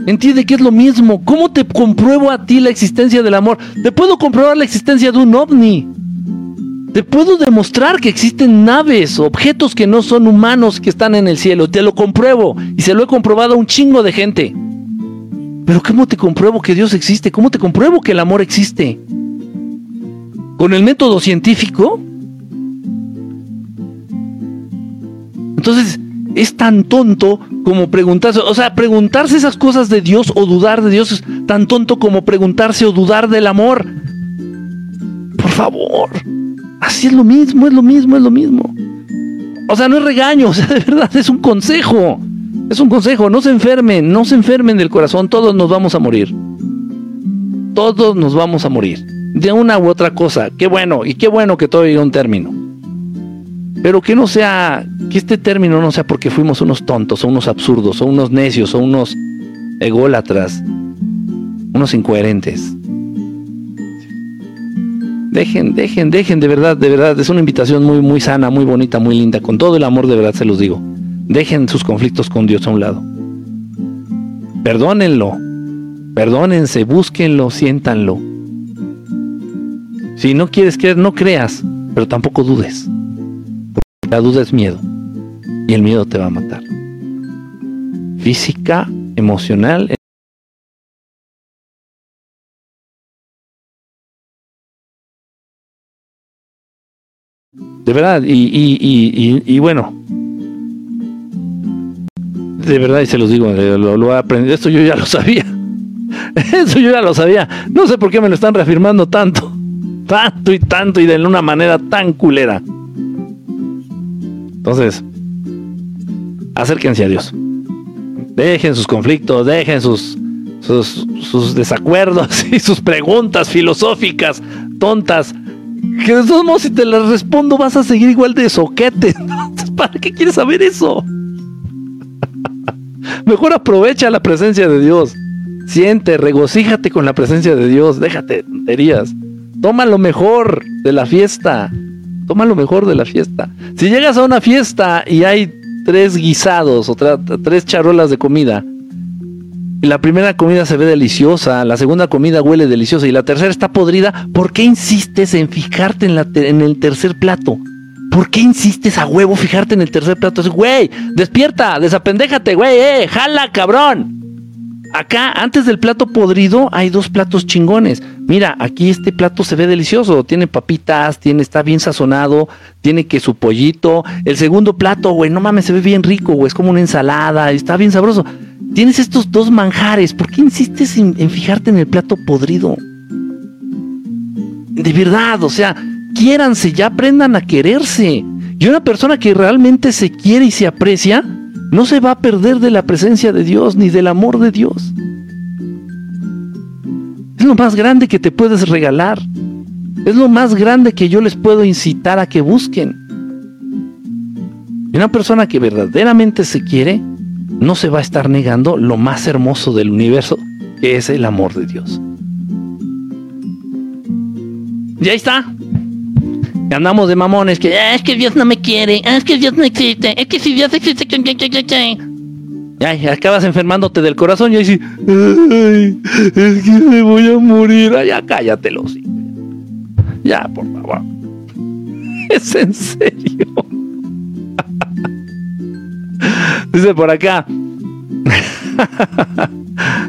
Entiende que es lo mismo. ¿Cómo te compruebo a ti la existencia del amor? Te puedo comprobar la existencia de un ovni. Te puedo demostrar que existen naves, objetos que no son humanos que están en el cielo. Te lo compruebo. Y se lo he comprobado a un chingo de gente. Pero ¿cómo te compruebo que Dios existe? ¿Cómo te compruebo que el amor existe? ¿Con el método científico? Entonces, es tan tonto como preguntarse, o sea, preguntarse esas cosas de Dios o dudar de Dios es tan tonto como preguntarse o dudar del amor. Por favor. Así es lo mismo, es lo mismo, es lo mismo. O sea, no es regaño, [LAUGHS] o sea, de verdad es un consejo. Es un consejo, no se enfermen, no se enfermen del corazón, todos nos vamos a morir. Todos nos vamos a morir. De una u otra cosa. Qué bueno, y qué bueno que todo llegue a un término. Pero que no sea, que este término no sea porque fuimos unos tontos, o unos absurdos, o unos necios, o unos ególatras, unos incoherentes. Dejen, dejen, dejen, de verdad, de verdad, es una invitación muy, muy sana, muy bonita, muy linda, con todo el amor de verdad se los digo. Dejen sus conflictos con Dios a un lado. Perdónenlo. Perdónense, búsquenlo, siéntanlo. Si no quieres creer, no creas, pero tampoco dudes. La duda es miedo. Y el miedo te va a matar. Física, emocional. De verdad, y, y, y, y bueno, de verdad, y se los digo, eh, lo, lo he aprendido. Esto yo ya lo sabía. [LAUGHS] Eso yo ya lo sabía. No sé por qué me lo están reafirmando tanto. [LAUGHS] Tanto y tanto y de una manera tan culera. Entonces, acérquense a Dios. Dejen sus conflictos, dejen sus, sus, desacuerdos [LAUGHS] y sus preguntas filosóficas tontas. Que de todos modos, si te las respondo, vas a seguir igual de soquete. [LAUGHS] ¿Para qué quieres saber eso? [LAUGHS] Mejor aprovecha la presencia de Dios. Siente, regocíjate con la presencia de Dios. Déjate tonterías. Toma lo mejor de la fiesta. Toma lo mejor de la fiesta. Si llegas a una fiesta y hay tres guisados o tres charolas de comida, y la primera comida se ve deliciosa, la segunda comida huele deliciosa y la tercera está podrida, ¿por qué insistes en fijarte en, la en el tercer plato? ¿Por qué insistes a huevo fijarte en el tercer plato? Güey, despierta, desapendéjate, güey, eh, jala, cabrón. Acá, antes del plato podrido, hay dos platos chingones. Mira, aquí este plato se ve delicioso. Tiene papitas, tiene, está bien sazonado, tiene que su pollito. El segundo plato, güey, no mames, se ve bien rico, güey. Es como una ensalada, está bien sabroso. Tienes estos dos manjares. ¿Por qué insistes en, en fijarte en el plato podrido? De verdad, o sea, quiéranse, ya aprendan a quererse. Y una persona que realmente se quiere y se aprecia, no se va a perder de la presencia de Dios ni del amor de Dios. Es lo más grande que te puedes regalar. Es lo más grande que yo les puedo incitar a que busquen. Y una persona que verdaderamente se quiere, no se va a estar negando lo más hermoso del universo, que es el amor de Dios. Y ahí está andamos de mamones que ah, es que Dios no me quiere, ah, es que Dios no existe, es que si Dios existe, Ay, acabas enfermándote del corazón y ahí sí, es que me voy a morir. Ay, ya cállatelo, sí. Ya, por favor. [LAUGHS] Es en serio. [LAUGHS] Dice por acá. [LAUGHS]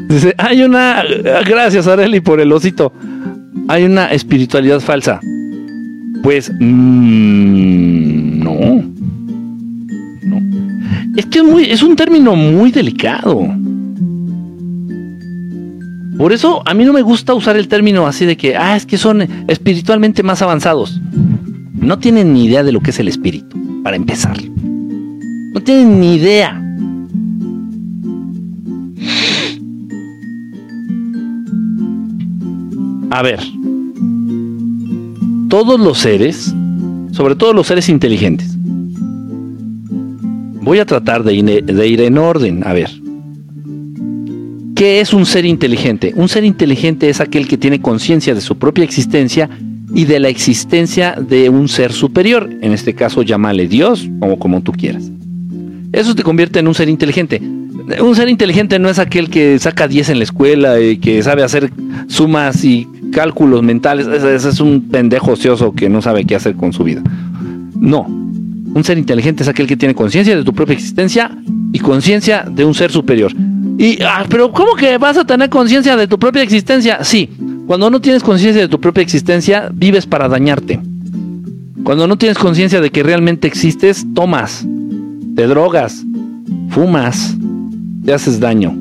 Dice, hay una. Gracias, Areli, por el osito. Hay una espiritualidad falsa. Pues mmm. No. Es que es, un término muy delicado. Por eso a mí no me gusta usar el término así de que, ah, es que son espiritualmente más avanzados. No tienen ni idea de lo que es el espíritu, para empezar. No tienen ni idea. A ver, todos los seres, sobre todo los seres inteligentes. Voy a tratar de ir, en orden. A ver. ¿Qué es un ser inteligente? Un ser inteligente es aquel que tiene conciencia de su propia existencia y de la existencia de un ser superior. En este caso, llámale Dios o como tú quieras. Eso te convierte en un ser inteligente. Un ser inteligente no es aquel que saca 10 en la escuela y que sabe hacer sumas y cálculos mentales. Ese, es un pendejo ocioso que no sabe qué hacer con su vida. No. Un ser inteligente es aquel que tiene conciencia de tu propia existencia y conciencia de un ser superior. Y, ah, pero ¿cómo que vas a tener conciencia de tu propia existencia? Sí, cuando no tienes conciencia de tu propia existencia, vives para dañarte. Cuando no tienes conciencia de que realmente existes, tomas, te drogas, fumas, te haces daño,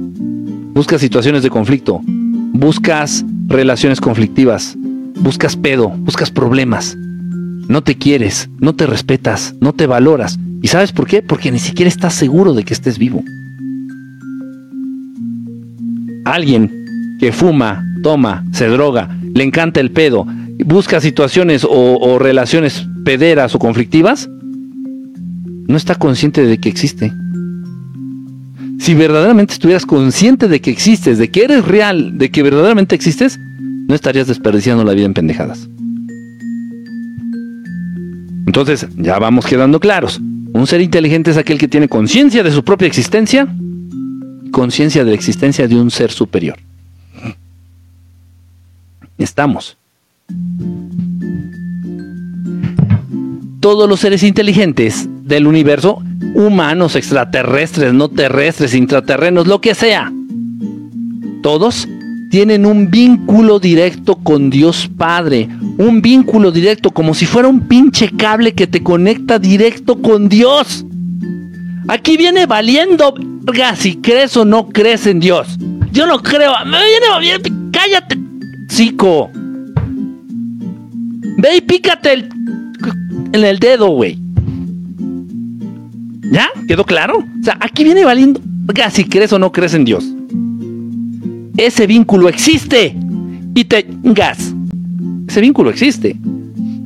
buscas situaciones de conflicto, buscas relaciones conflictivas, buscas pedo, buscas problemas. No te quieres, no te respetas, no te valoras. ¿Y sabes por qué? Porque ni siquiera estás seguro de que estés vivo. Alguien que fuma, toma, se droga, le encanta el pedo, busca situaciones o, relaciones pederas o conflictivas, no está consciente de que existe. Si verdaderamente estuvieras consciente de que existes, de que eres real, de que verdaderamente existes, no estarías desperdiciando la vida en pendejadas. Entonces, ya vamos quedando claros. Un ser inteligente es aquel que tiene conciencia de su propia existencia conciencia de la existencia de un ser superior estamos. Todos los seres inteligentes del universo, humanos, extraterrestres, no terrestres, intraterrenos, lo que sea, todos tienen un vínculo directo con Dios Padre. Un vínculo directo, como si fuera un pinche cable que te conecta directo con Dios. Aquí viene valiendo si crees o no crees en Dios. Yo no creo. Me viene valiendo. Cállate, Chico. Ve y pícate el, en el dedo, güey. ¿Ya? ¿Quedó claro? O sea, aquí viene valiendo. si crees o no crees en Dios. Ese vínculo existe. Y te. Gas. Ese vínculo existe.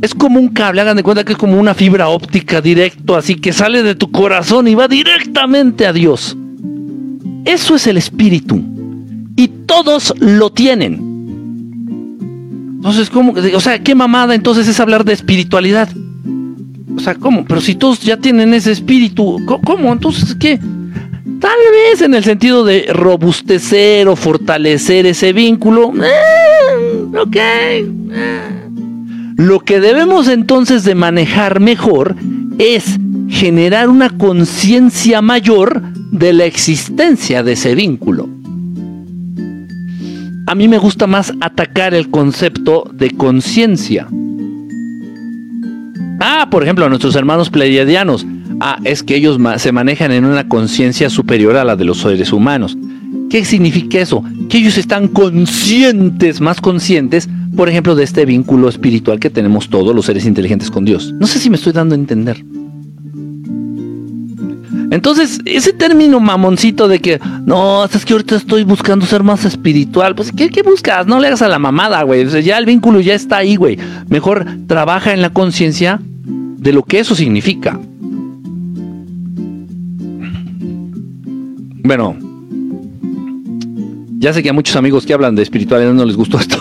Es como un cable, hagan de cuenta que es como una fibra óptica directo, así que sale de tu corazón y va directamente a Dios. Eso es el espíritu. Y todos lo tienen. Entonces, ¿cómo? O sea, ¿qué mamada entonces es hablar de espiritualidad? O sea, ¿cómo? Pero si todos ya tienen ese espíritu, ¿cómo? Entonces, ¿qué? Tal vez en el sentido de robustecer o fortalecer ese vínculo. Eh, ok. Eh. Lo que debemos entonces de manejar mejor es generar una conciencia mayor de la existencia de ese vínculo a mí me gusta más atacar el concepto de conciencia. Ah, por ejemplo, a nuestros hermanos pleiadianos. Ah, es que ellos se manejan en una conciencia superior a la de los seres humanos. ¿Qué significa eso? Que ellos están conscientes, más conscientes, por ejemplo, de este vínculo espiritual que tenemos todos los seres inteligentes con Dios. No sé si me estoy dando a entender. Entonces, ese término mamoncito de que, no, es que ahorita estoy buscando ser más espiritual, pues, ¿qué, buscas? No le hagas a la mamada, güey. ya el vínculo ya está ahí, güey. Mejor trabaja en la conciencia de lo que eso significa. Bueno, ya sé que a muchos amigos que hablan de espiritualidad no les gustó esto,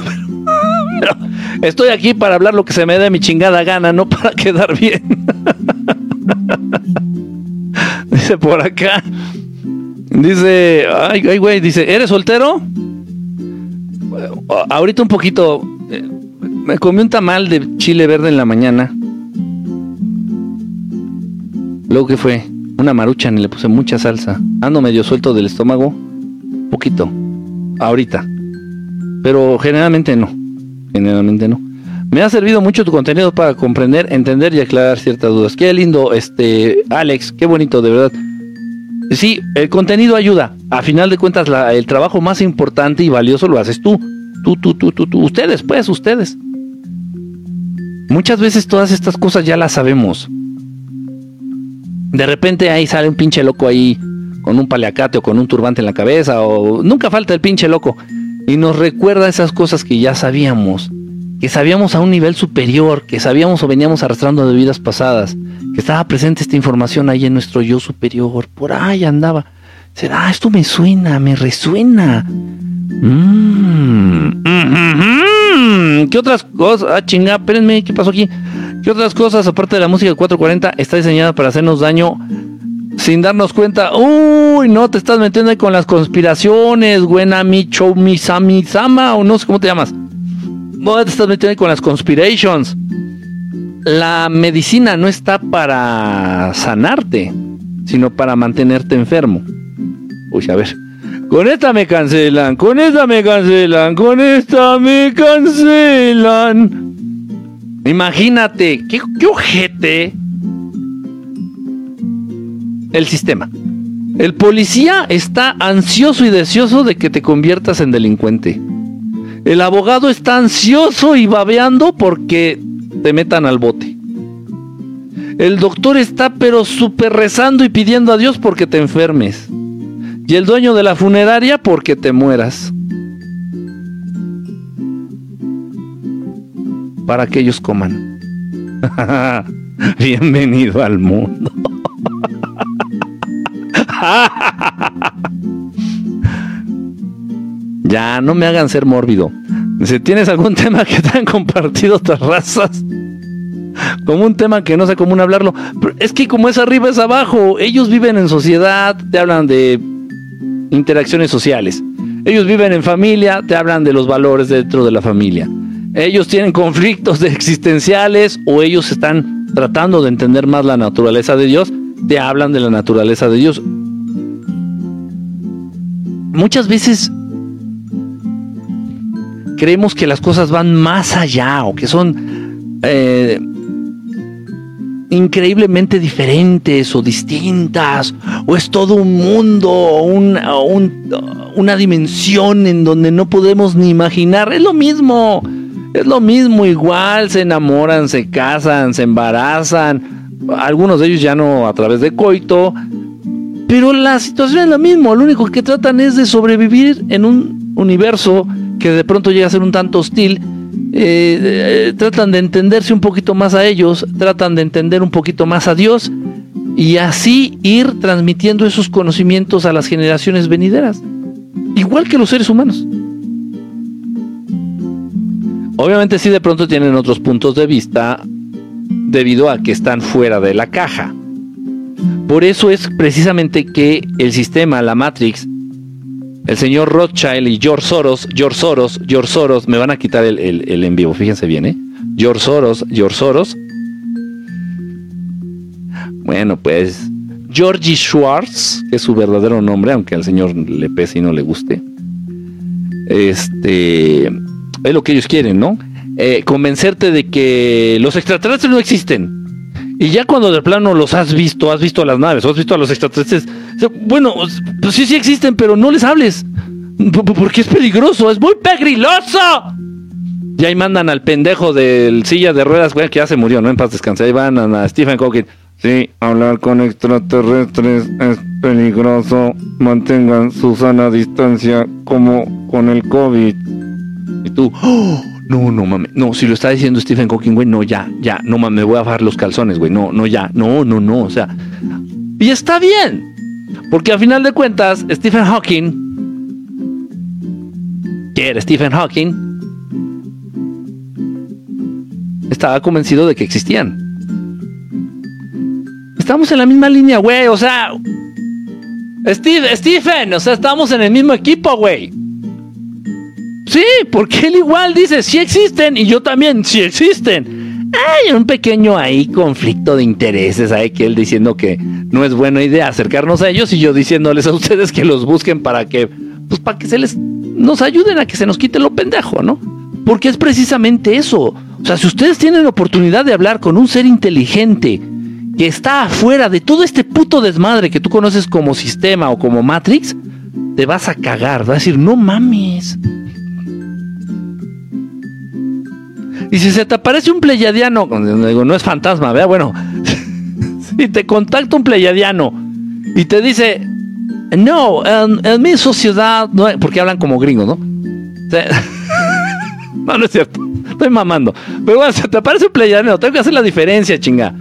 [LAUGHS] pero estoy aquí para hablar lo que se me dé mi chingada gana, no para [LAUGHS] quedar bien. [LAUGHS] Dice por acá. Dice, ay, ay, güey, dice, ¿eres soltero? Ahorita un poquito. Eh, me comí un tamal de chile verde en la mañana. Luego que fue una marucha y le puse mucha salsa. Ando medio suelto del estómago. Poquito. Ahorita. Pero generalmente no. Generalmente no. Me ha servido mucho tu contenido para comprender, entender y aclarar ciertas dudas. Qué lindo, este, Alex, qué bonito, de verdad. Sí, el contenido ayuda. A final de cuentas, el trabajo más importante y valioso lo haces tú. Tú, tú, tú, tú, tú. Ustedes, pues, ustedes. Muchas veces todas estas cosas ya las sabemos. De repente ahí sale un pinche loco ahí con un paliacate o con un turbante en la cabeza o nunca falta el pinche loco. Y nos recuerda esas cosas que ya sabíamos que sabíamos a un nivel superior, que sabíamos o veníamos arrastrando de vidas pasadas, que estaba presente esta información ahí en nuestro yo superior, por ahí andaba. Será, ah, esto me suena, me resuena. Mm, ¿Qué otras cosas? Ah, chinga, espérenme, ¿qué pasó aquí? ¿Qué otras cosas, aparte de la música 440, está diseñada para hacernos daño sin darnos cuenta, uy, no, te estás metiendo ahí con las conspiraciones, buena micho, misama, o no sé cómo te llamas. No, te estás metiendo ahí con las conspirations. La medicina no está para sanarte, sino para mantenerte enfermo. Uy, a ver. Con esta me cancelan, con esta me cancelan, con esta me cancelan. Imagínate, qué, qué ojete el sistema. El policía está ansioso y deseoso de que te conviertas en delincuente. El abogado está ansioso y babeando porque te metan al bote. El doctor está pero súper rezando y pidiendo a Dios porque te enfermes. Y el dueño de la funeraria porque te mueras. Para que ellos coman. [LAUGHS] Bienvenido al mundo. [LAUGHS] ya, no me hagan ser mórbido. Si tienes algún tema que te han compartido otras razas, como un tema que no sé cómo hablarlo, es que como es arriba es abajo, ellos viven en sociedad, te hablan de interacciones sociales. Ellos viven en familia, te hablan de los valores dentro de la familia. Ellos tienen conflictos [LAUGHS] existenciales o ellos están tratando de entender más la naturaleza de Dios, te hablan de la naturaleza de Dios muchas veces creemos que las cosas van más allá o que son eh, increíblemente diferentes o distintas o es todo un mundo o una dimensión en donde no podemos ni imaginar. Es lo mismo, es lo mismo, igual se enamoran, se casan, se embarazan, algunos de ellos ya no a través de coito, pero la situación es la misma, lo único que tratan es de sobrevivir en un universo que de pronto llega a ser un tanto hostil. Eh, eh, tratan de entenderse un poquito más a ellos, tratan de entender un poquito más a Dios y así ir transmitiendo esos conocimientos a las generaciones venideras, igual que los seres humanos. Obviamente sí de pronto tienen otros puntos de vista debido a que están fuera de la caja. Por eso es precisamente que el sistema, la Matrix, el señor Rothschild y George Soros, George Soros, George Soros, me van a quitar el, el, en vivo, fíjense bien, ¿eh? George Soros, George Soros. Bueno, pues Georgie Schwartz, que es su verdadero nombre, aunque al señor le pese y no le guste. Este es lo que ellos quieren, ¿no? Eh, convencerte de que los extraterrestres no existen. Y ya cuando de plano los has visto, has visto a las naves, has visto a los extraterrestres, bueno, pues sí, sí existen, pero no les hables. Porque es peligroso, es muy pegriloso. Y ahí mandan al pendejo del silla de ruedas, que ya se murió, ¿no? En paz descanse. Ahí van a Stephen Hawking. Sí, hablar con extraterrestres es peligroso. Mantengan su sana distancia como con el COVID. Y tú, ¡oh! No, no mames. No, si lo está diciendo Stephen Hawking, güey, no, ya, ya, no mames, me voy a bajar los calzones, güey. No, no, ya, no, no, no. O sea, y está bien. Porque al final de cuentas, Stephen Hawking, que era Stephen Hawking, estaba convencido de que existían. Estamos en la misma línea, güey. O sea, Steve, Stephen, o sea, estamos en el mismo equipo, güey. Sí, porque él igual dice, sí existen y yo también, sí existen. Hay un pequeño ahí conflicto de intereses, hay que él diciendo que no es buena idea acercarnos a ellos y yo diciéndoles a ustedes que los busquen para que, pues para que se les, nos ayuden a que se nos quite lo pendejo, ¿no? Porque es precisamente eso. O sea, si ustedes tienen la oportunidad de hablar con un ser inteligente que está afuera de todo este puto desmadre que tú conoces como sistema o como Matrix, te vas a cagar, vas a decir, no mames. Y si se te aparece un pleyadiano, no es fantasma, vea, bueno, [LAUGHS] si te contacta un pleyadiano y te dice, no, en, mi sociedad, no, porque hablan como gringos, ¿no? [LAUGHS] no, no es cierto, estoy mamando. Pero bueno, si te aparece un pleyadiano, tengo que hacer la diferencia, chinga.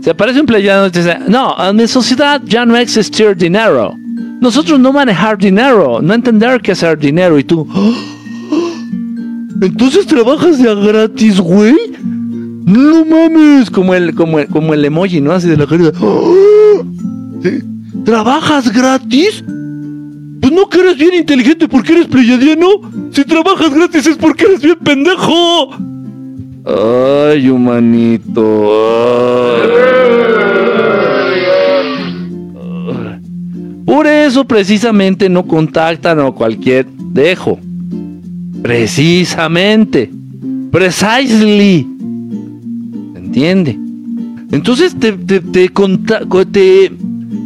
Se aparece un pleyadiano y te dice, no, en mi sociedad ya no existe dinero. Nosotros no manejar dinero, no entender qué es dinero. Y tú, entonces trabajas ya gratis, güey. No mames, como el, como como el emoji, ¿no? Así de la carita. ¿Trabajas gratis? Pues no que eres bien inteligente porque eres pleyadiano. Si trabajas gratis es porque eres bien pendejo. Ay, humanito. Por eso precisamente no contactan a cualquier dejo. Precisamente. Precisely. ¿Entiende? Entonces te, te, te, te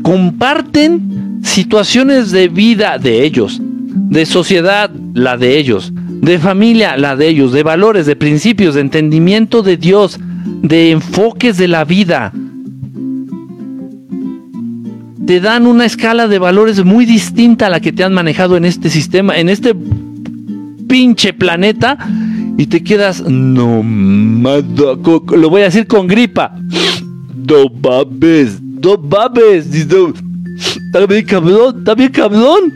comparten situaciones de vida de ellos, de sociedad la de ellos, de familia la de ellos, de valores, de principios, de entendimiento de Dios, de enfoques de la vida. Te dan una escala de valores muy distinta a la que te han manejado en este sistema, en este pinche planeta y te quedas no lo voy a decir con gripa. No babes no babes está bien cabrón está bien cabrón.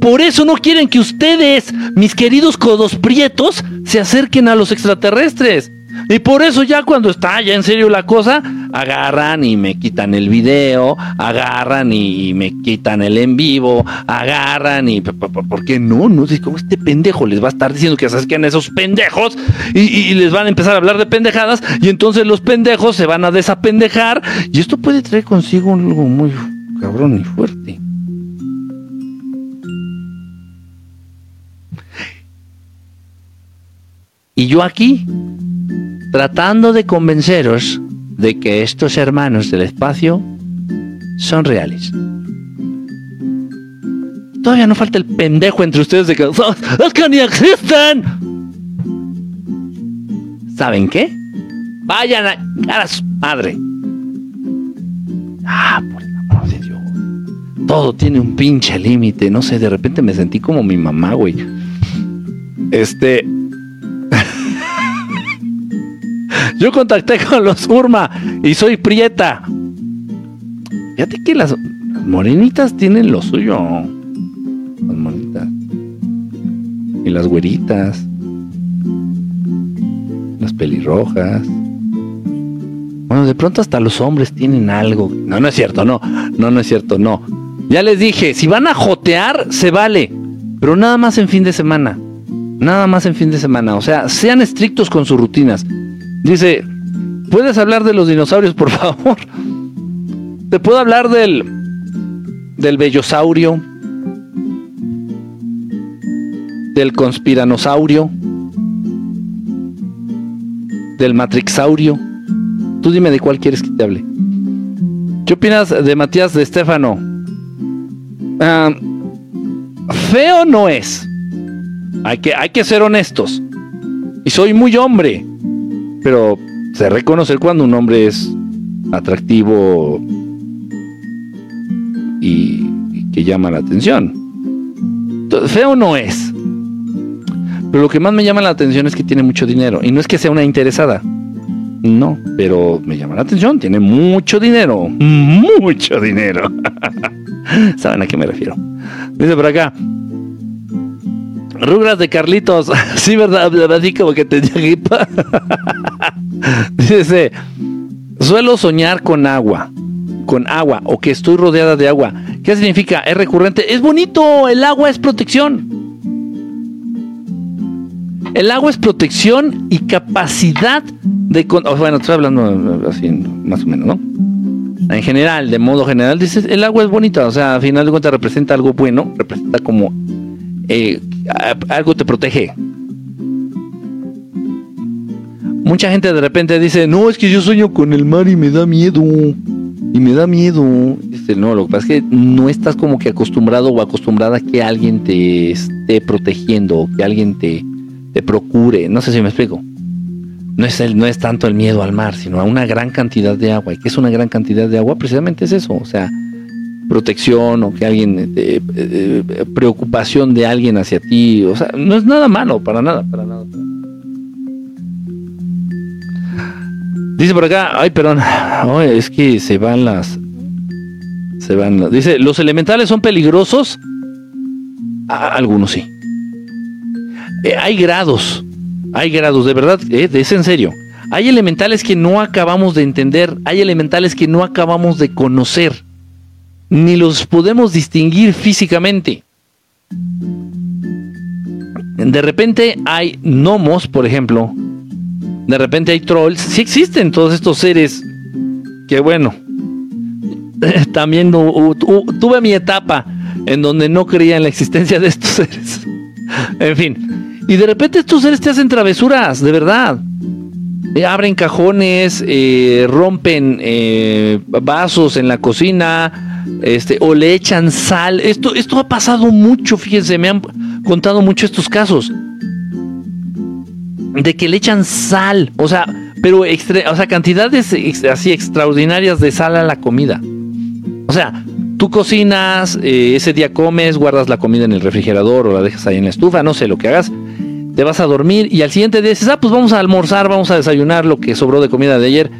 Por eso no quieren que ustedes mis queridos codos prietos se acerquen a los extraterrestres y por eso ya cuando está ya en serio la cosa, agarran y me quitan el video, agarran y me quitan el en vivo, agarran y... ¿Por qué no? No sé cómo este pendejo les va a estar diciendo que a esos pendejos y, y, les van a empezar a hablar de pendejadas y entonces los pendejos se van a desapendejar y esto puede traer consigo algo muy cabrón y fuerte. Y yo aquí tratando de convenceros de que estos hermanos del espacio son reales. Todavía no falta el pendejo entre ustedes de que ¡Es que ni existen! ¿Saben qué? Vayan a, a su madre. Ah, por el amor de Dios. Todo tiene un pinche límite. No sé, de repente me sentí como mi mamá, güey. Este. [LAUGHS] [LAUGHS] Yo contacté con los Urma y soy prieta. Fíjate que las, morenitas tienen lo suyo. Las morenitas. Y las güeritas. Las pelirrojas. Bueno, de pronto hasta los hombres tienen algo. No, no es cierto, no. No, no es cierto, no. Ya les dije, si van a jotear, se vale. Pero nada más en fin de semana. Nada más en fin de semana. O sea, sean estrictos con sus rutinas. Dice, ¿puedes hablar de los dinosaurios, por favor? ¿Te puedo hablar del del bellosaurio? Del conspiranosaurio? Del matrixaurio? Tú dime de cuál quieres que te hable. ¿Qué opinas de Matías de Estefano? Ah, feo no es. Hay que, hay que ser honestos. Y soy muy hombre pero se reconocer cuando un hombre es atractivo y, que llama la atención. feo no es. Pero lo que más me llama la atención es que tiene mucho dinero. Y no es que sea una interesada. No, pero me llama la atención. Tiene mucho dinero. [LAUGHS] Mucho dinero. [LAUGHS] ¿Saben a qué me refiero? Dice por acá. Rugras de Carlitos. [LAUGHS] sí, ¿verdad? Así como que te gripa. [LAUGHS] Dice, suelo soñar con agua. Con agua. O que estoy rodeada de agua. ¿Qué significa? Es recurrente. Es bonito. El agua es protección. El agua es protección y capacidad de... Bueno, estoy hablando así, más o menos, ¿no? En general, de modo general, dices, el agua es bonita. O sea, al final de cuentas representa algo bueno. Representa como eh, algo te protege. Mucha gente de repente dice, no, es que yo sueño con el mar y me da miedo. Y me da miedo. No, lo que pasa es que no estás como que acostumbrado o acostumbrada a que alguien te esté protegiendo, que alguien te, te procure. No sé si me explico. No es, el, no es tanto el miedo al mar, sino a una gran cantidad de agua. ¿Y qué es una gran cantidad de agua? Precisamente es eso. O sea, protección o que alguien, eh, eh, preocupación de alguien hacia ti, o sea, no es nada malo, para nada, para nada. Dice por acá, ay, perdón, es que se van las, se van, dice, los elementales son peligrosos, algunos sí. Eh, hay grados, hay grados, de verdad, es en serio. hay elementales que no acabamos de entender, hay elementales que no acabamos de conocer, ni los podemos distinguir físicamente. De repente hay gnomos, por ejemplo, de repente hay trolls, sí existen todos estos seres que bueno, [LAUGHS] también tuve mi etapa en donde no creía en la existencia de estos [LAUGHS] seres. en fin, y de repente estos seres te hacen travesuras, de verdad. Eh, abren cajones, eh, rompen eh, vasos en la cocina, este, o le echan sal. Esto, esto ha pasado mucho, fíjense, me han contado mucho estos casos. De que le echan sal, o sea, pero o sea, cantidades así extraordinarias de sal a la comida. O sea, tú cocinas, ese día comes, guardas la comida en el refrigerador o la dejas ahí en la estufa, no sé lo que hagas te vas a dormir y al siguiente día dices, ah, pues vamos a almorzar, vamos a desayunar lo que sobró de comida de ayer.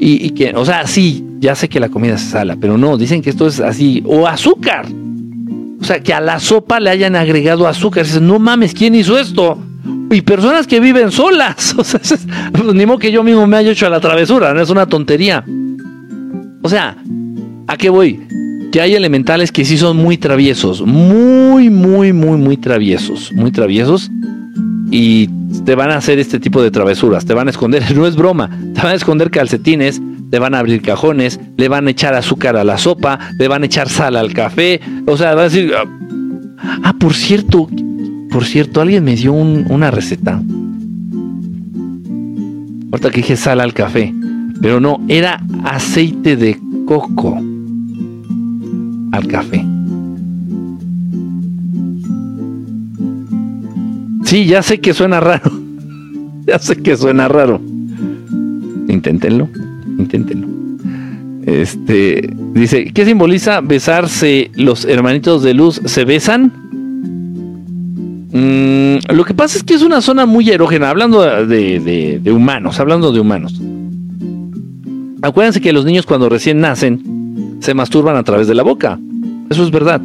Y, que, o sea, sí, ya sé que la comida se sala, pero no, dicen que esto es así, o azúcar. O sea, que a la sopa le hayan agregado azúcar. Dices, no mames, ¿quién hizo esto? Y personas que viven solas. [LAUGHS] O sea, pues, ni modo que yo mismo me haya hecho a la travesura, no es una tontería. O sea, ¿a qué voy? Que hay elementales que sí son muy traviesos, muy, muy, muy, muy traviesos, muy traviesos y te van a hacer este tipo de travesuras, te van a esconder, [LAUGHS] no es broma, te van a esconder calcetines, te van a abrir cajones, le van a echar azúcar a la sopa, le van a echar sal al café, o sea, va a decir, ah, ah por cierto, por cierto, alguien me dio una receta. Ahorita que dije sal al café, pero no, era aceite de coco al café. Sí, ya sé que suena raro. [LAUGHS] ya sé que suena raro. Inténtenlo, inténtenlo. Este dice, ¿qué simboliza besarse los hermanitos de luz? ¿Se besan? Mm, lo que pasa es que es una zona muy erógena, hablando de, de humanos, hablando de humanos. Acuérdense que los niños cuando recién nacen se masturban a través de la boca. Eso es verdad.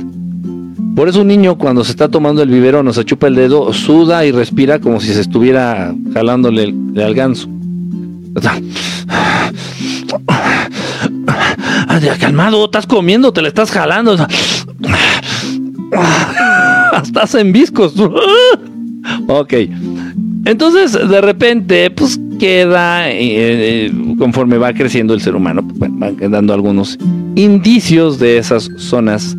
Por eso un niño cuando se está tomando el biberón o se chupa el dedo, suda y respira como si se estuviera jalándole al ganso. Calmado, estás comiendo, te le estás jalando. Estás en viscos. ok. Entonces, de repente, pues queda, eh, conforme va creciendo el ser humano, pues, van quedando algunos indicios de esas zonas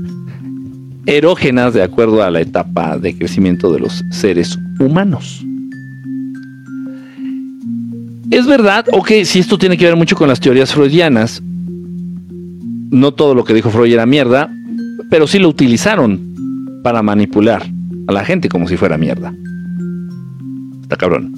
erógenas de acuerdo a la etapa de crecimiento de los seres humanos. Es verdad, ok, si esto tiene que ver mucho con las teorías freudianas, no todo lo que dijo Freud era mierda, pero sí lo utilizaron para manipular a la gente como si fuera mierda. Está cabrón.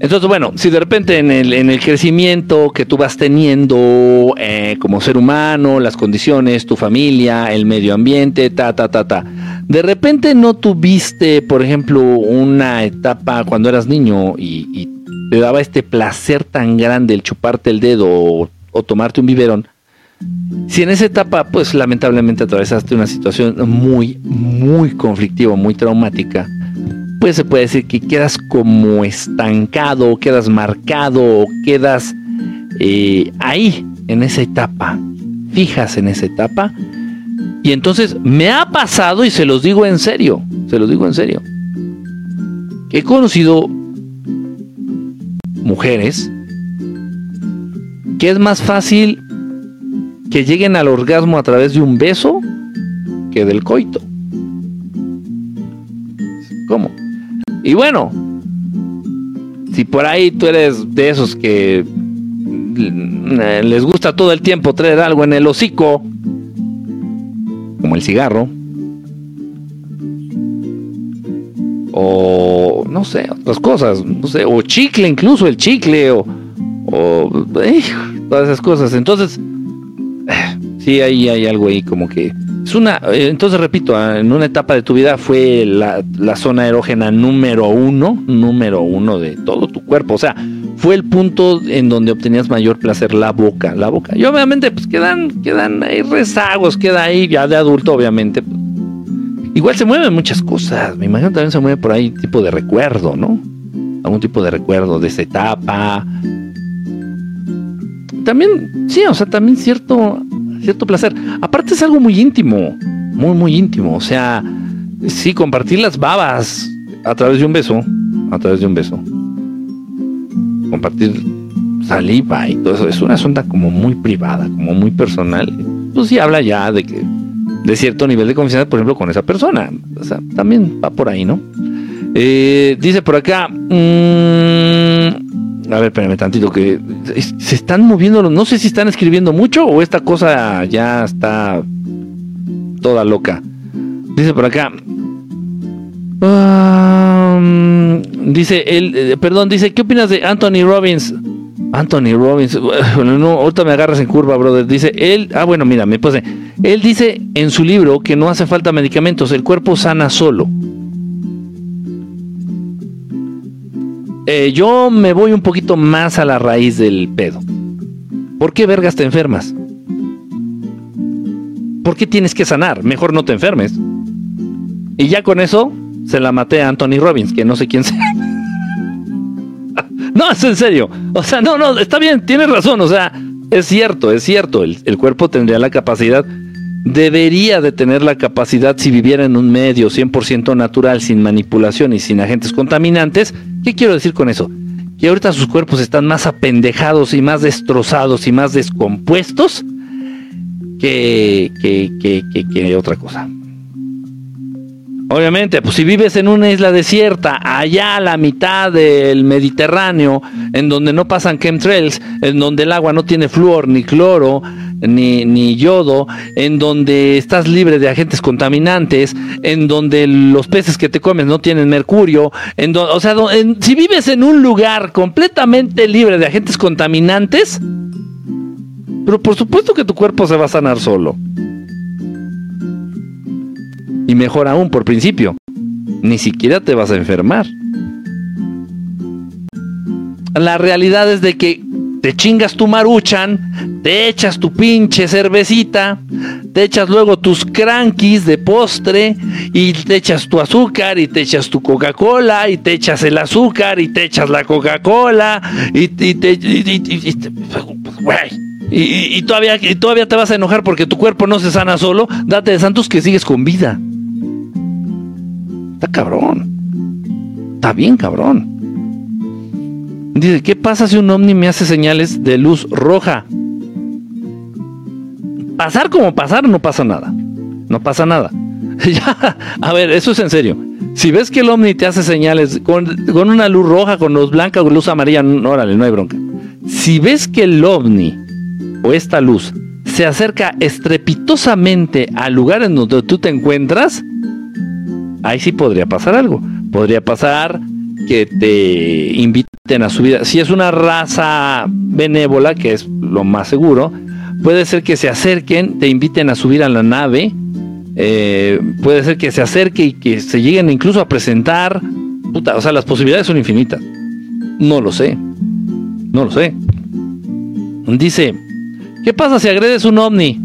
Entonces, bueno, si de repente en el, en el crecimiento que tú vas teniendo eh, como ser humano, las condiciones, tu familia, el medio ambiente, ta, ta, ta, ta, de repente no tuviste, por ejemplo, una etapa cuando eras niño y, te daba este placer tan grande el chuparte el dedo o, tomarte un biberón, si en esa etapa, pues lamentablemente atravesaste una situación muy, muy conflictiva, muy traumática, pues se puede decir que quedas como estancado, quedas marcado, quedas eh, ahí, en esa etapa, fijas en esa etapa. Y entonces me ha pasado, y se los digo en serio, se los digo en serio, he conocido mujeres que es más fácil que lleguen al orgasmo a través de un beso que del coito. ¿Cómo? Y bueno, si por ahí tú eres de esos que les gusta todo el tiempo traer algo en el hocico, como el cigarro, o no sé, otras cosas, no sé, o chicle incluso, el chicle, o, todas esas cosas. Entonces, sí, ahí hay algo ahí como que es una, eh, entonces repito, en una etapa de tu vida fue la, zona erógena número uno, número uno de todo tu cuerpo. O sea, fue el punto en donde obtenías mayor placer, la boca, la boca. Y obviamente, pues quedan, quedan ahí rezagos, queda ahí ya de adulto, obviamente. Igual se mueven muchas cosas. Me imagino también se mueve por ahí tipo de recuerdo, ¿no? algún tipo de recuerdo de esa etapa. También, sí, o sea, también cierto, cierto placer. Aparte es algo muy íntimo, muy, muy íntimo. O sea, sí, compartir las babas a través de un beso, a través de un beso. Compartir saliva y todo eso es una sonda como muy privada, como muy personal. Pues sí habla ya de que de cierto nivel de confianza, por ejemplo, con esa persona. O sea, también va por ahí, ¿no? Eh, dice por acá. Mmm, a ver, espérame tantito que se están moviendo. No sé si están escribiendo mucho o esta cosa ya está toda loca. Dice por acá. dice él, eh, perdón, dice, ¿qué opinas de Anthony Robbins? Anthony Robbins, bueno, no, ahorita me agarras en curva, brother. Dice él, ah, bueno, mira, me puse. Él dice en su libro que no hace falta medicamentos, el cuerpo sana solo. Eh, yo me voy un poquito más a la raíz del pedo. ¿Por qué vergas te enfermas? ¿Por qué tienes que sanar? Mejor no te enfermes. Y ya con eso se la maté a Anthony Robbins, que no sé quién sea. No, es en serio. O sea, no, no, está bien, tienes razón. O sea, es cierto, es cierto. El, el cuerpo tendría la capacidad debería de tener la capacidad, si viviera en un medio 100% natural, sin manipulación y sin agentes contaminantes, ¿qué quiero decir con eso? Que ahorita sus cuerpos están más apendejados y más destrozados y más descompuestos que, que, que, que otra cosa. Obviamente, pues si vives en una isla desierta, allá a la mitad del Mediterráneo, en donde no pasan chemtrails, en donde el agua no tiene flúor ni cloro, ni, ni yodo, en donde estás libre de agentes contaminantes, en donde los peces que te comes no tienen mercurio, en o sea, si vives en un lugar completamente libre de agentes contaminantes, pero por supuesto que tu cuerpo se va a sanar solo. Y mejor aún, por principio, ni siquiera te vas a enfermar. La realidad es de que te chingas tu maruchan, te echas tu pinche cervecita, te echas luego tus crankies de postre y te echas tu azúcar y te echas tu Coca-Cola y te echas el azúcar y te echas la Coca-Cola y, te... Y, todavía, y todavía te vas a enojar porque tu cuerpo no se sana solo, date de santos que sigues con vida. Está cabrón. Está bien cabrón. Dice, ¿qué pasa si un ovni me hace señales de luz roja? Pasar como pasar, no pasa nada. No pasa nada. [LAUGHS] a ver, eso es en serio. Si ves que el ovni te hace señales con, una luz roja, con luz blanca o luz amarilla, no, órale, no hay bronca. Si ves que el ovni o esta luz se acerca estrepitosamente al lugar en donde tú te encuentras, ahí sí podría pasar algo. Podría pasar que te inviten a subir. Si es una raza benévola, que es lo más seguro, puede ser que se acerquen, te inviten a subir a la nave. Eh, puede ser que se acerque y que se lleguen incluso a presentar. o sea, las posibilidades son infinitas. No lo sé. No lo sé. Dice, ¿qué pasa si agredes un ovni?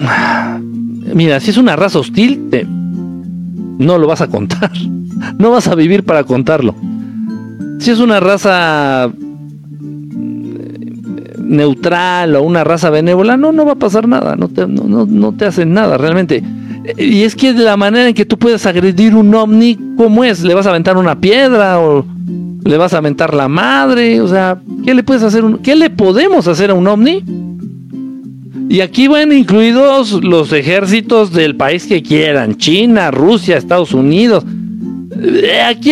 [SIGHS] Mira, si es una raza hostil, te, no lo vas a contar. No vas a vivir para contarlo. Si es una raza eh, neutral o una raza benévola, no, no va a pasar nada, no te, no, no te hacen nada realmente. Y es que la manera en que tú puedes agredir un ovni, ¿cómo es? ¿Le vas a aventar una piedra o le vas a aventar la madre? O sea, ¿qué le puedes hacer? ¿Qué le podemos hacer a un ovni? Y aquí van incluidos los ejércitos del país que quieran, China, Rusia, Estados Unidos, eh, aquí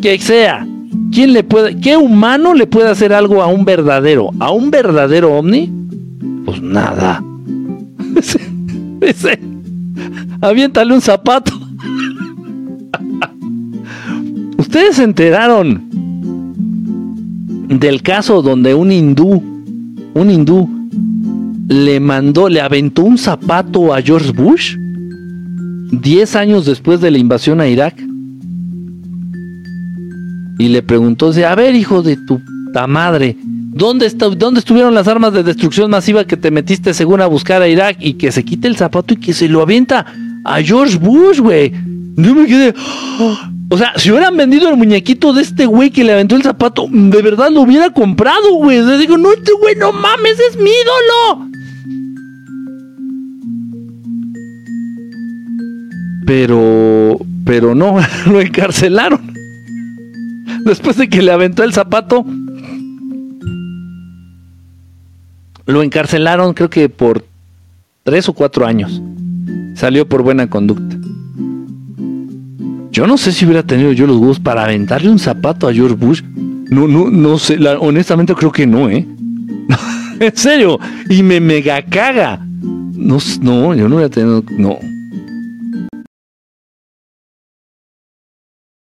que sea. ¿Quién le puede, qué humano le puede hacer algo a un verdadero, a un verdadero ovni? Pues nada. [LAUGHS] aviéntale un zapato. [LAUGHS] Ustedes se enteraron del caso donde un hindú, un hindú le mandó, le aventó un zapato a George Bush 10 años después de la invasión a Irak. Y le preguntó, a ver, hijo de tu madre, ¿dónde, está, ¿dónde estuvieron las armas de destrucción masiva que te metiste según a buscar a Irak? Y que se quite el zapato y que se lo avienta a George Bush, güey. Yo me quedé, O sea, si hubieran vendido el muñequito de este güey que le aventó el zapato, de verdad lo hubiera comprado, güey. Le digo, no, este güey, no mames, es mi ídolo. Pero, pero no, [LAUGHS] lo encarcelaron. Después de que le aventó el zapato, lo encarcelaron creo que por tres o cuatro años. Salió por buena conducta. Yo no sé si hubiera tenido yo los huevos para aventarle un zapato a George Bush. No, no, no sé. honestamente creo que no, ¿eh? [LAUGHS] en serio. Y me mega caga. No, no, yo no hubiera tenido. No.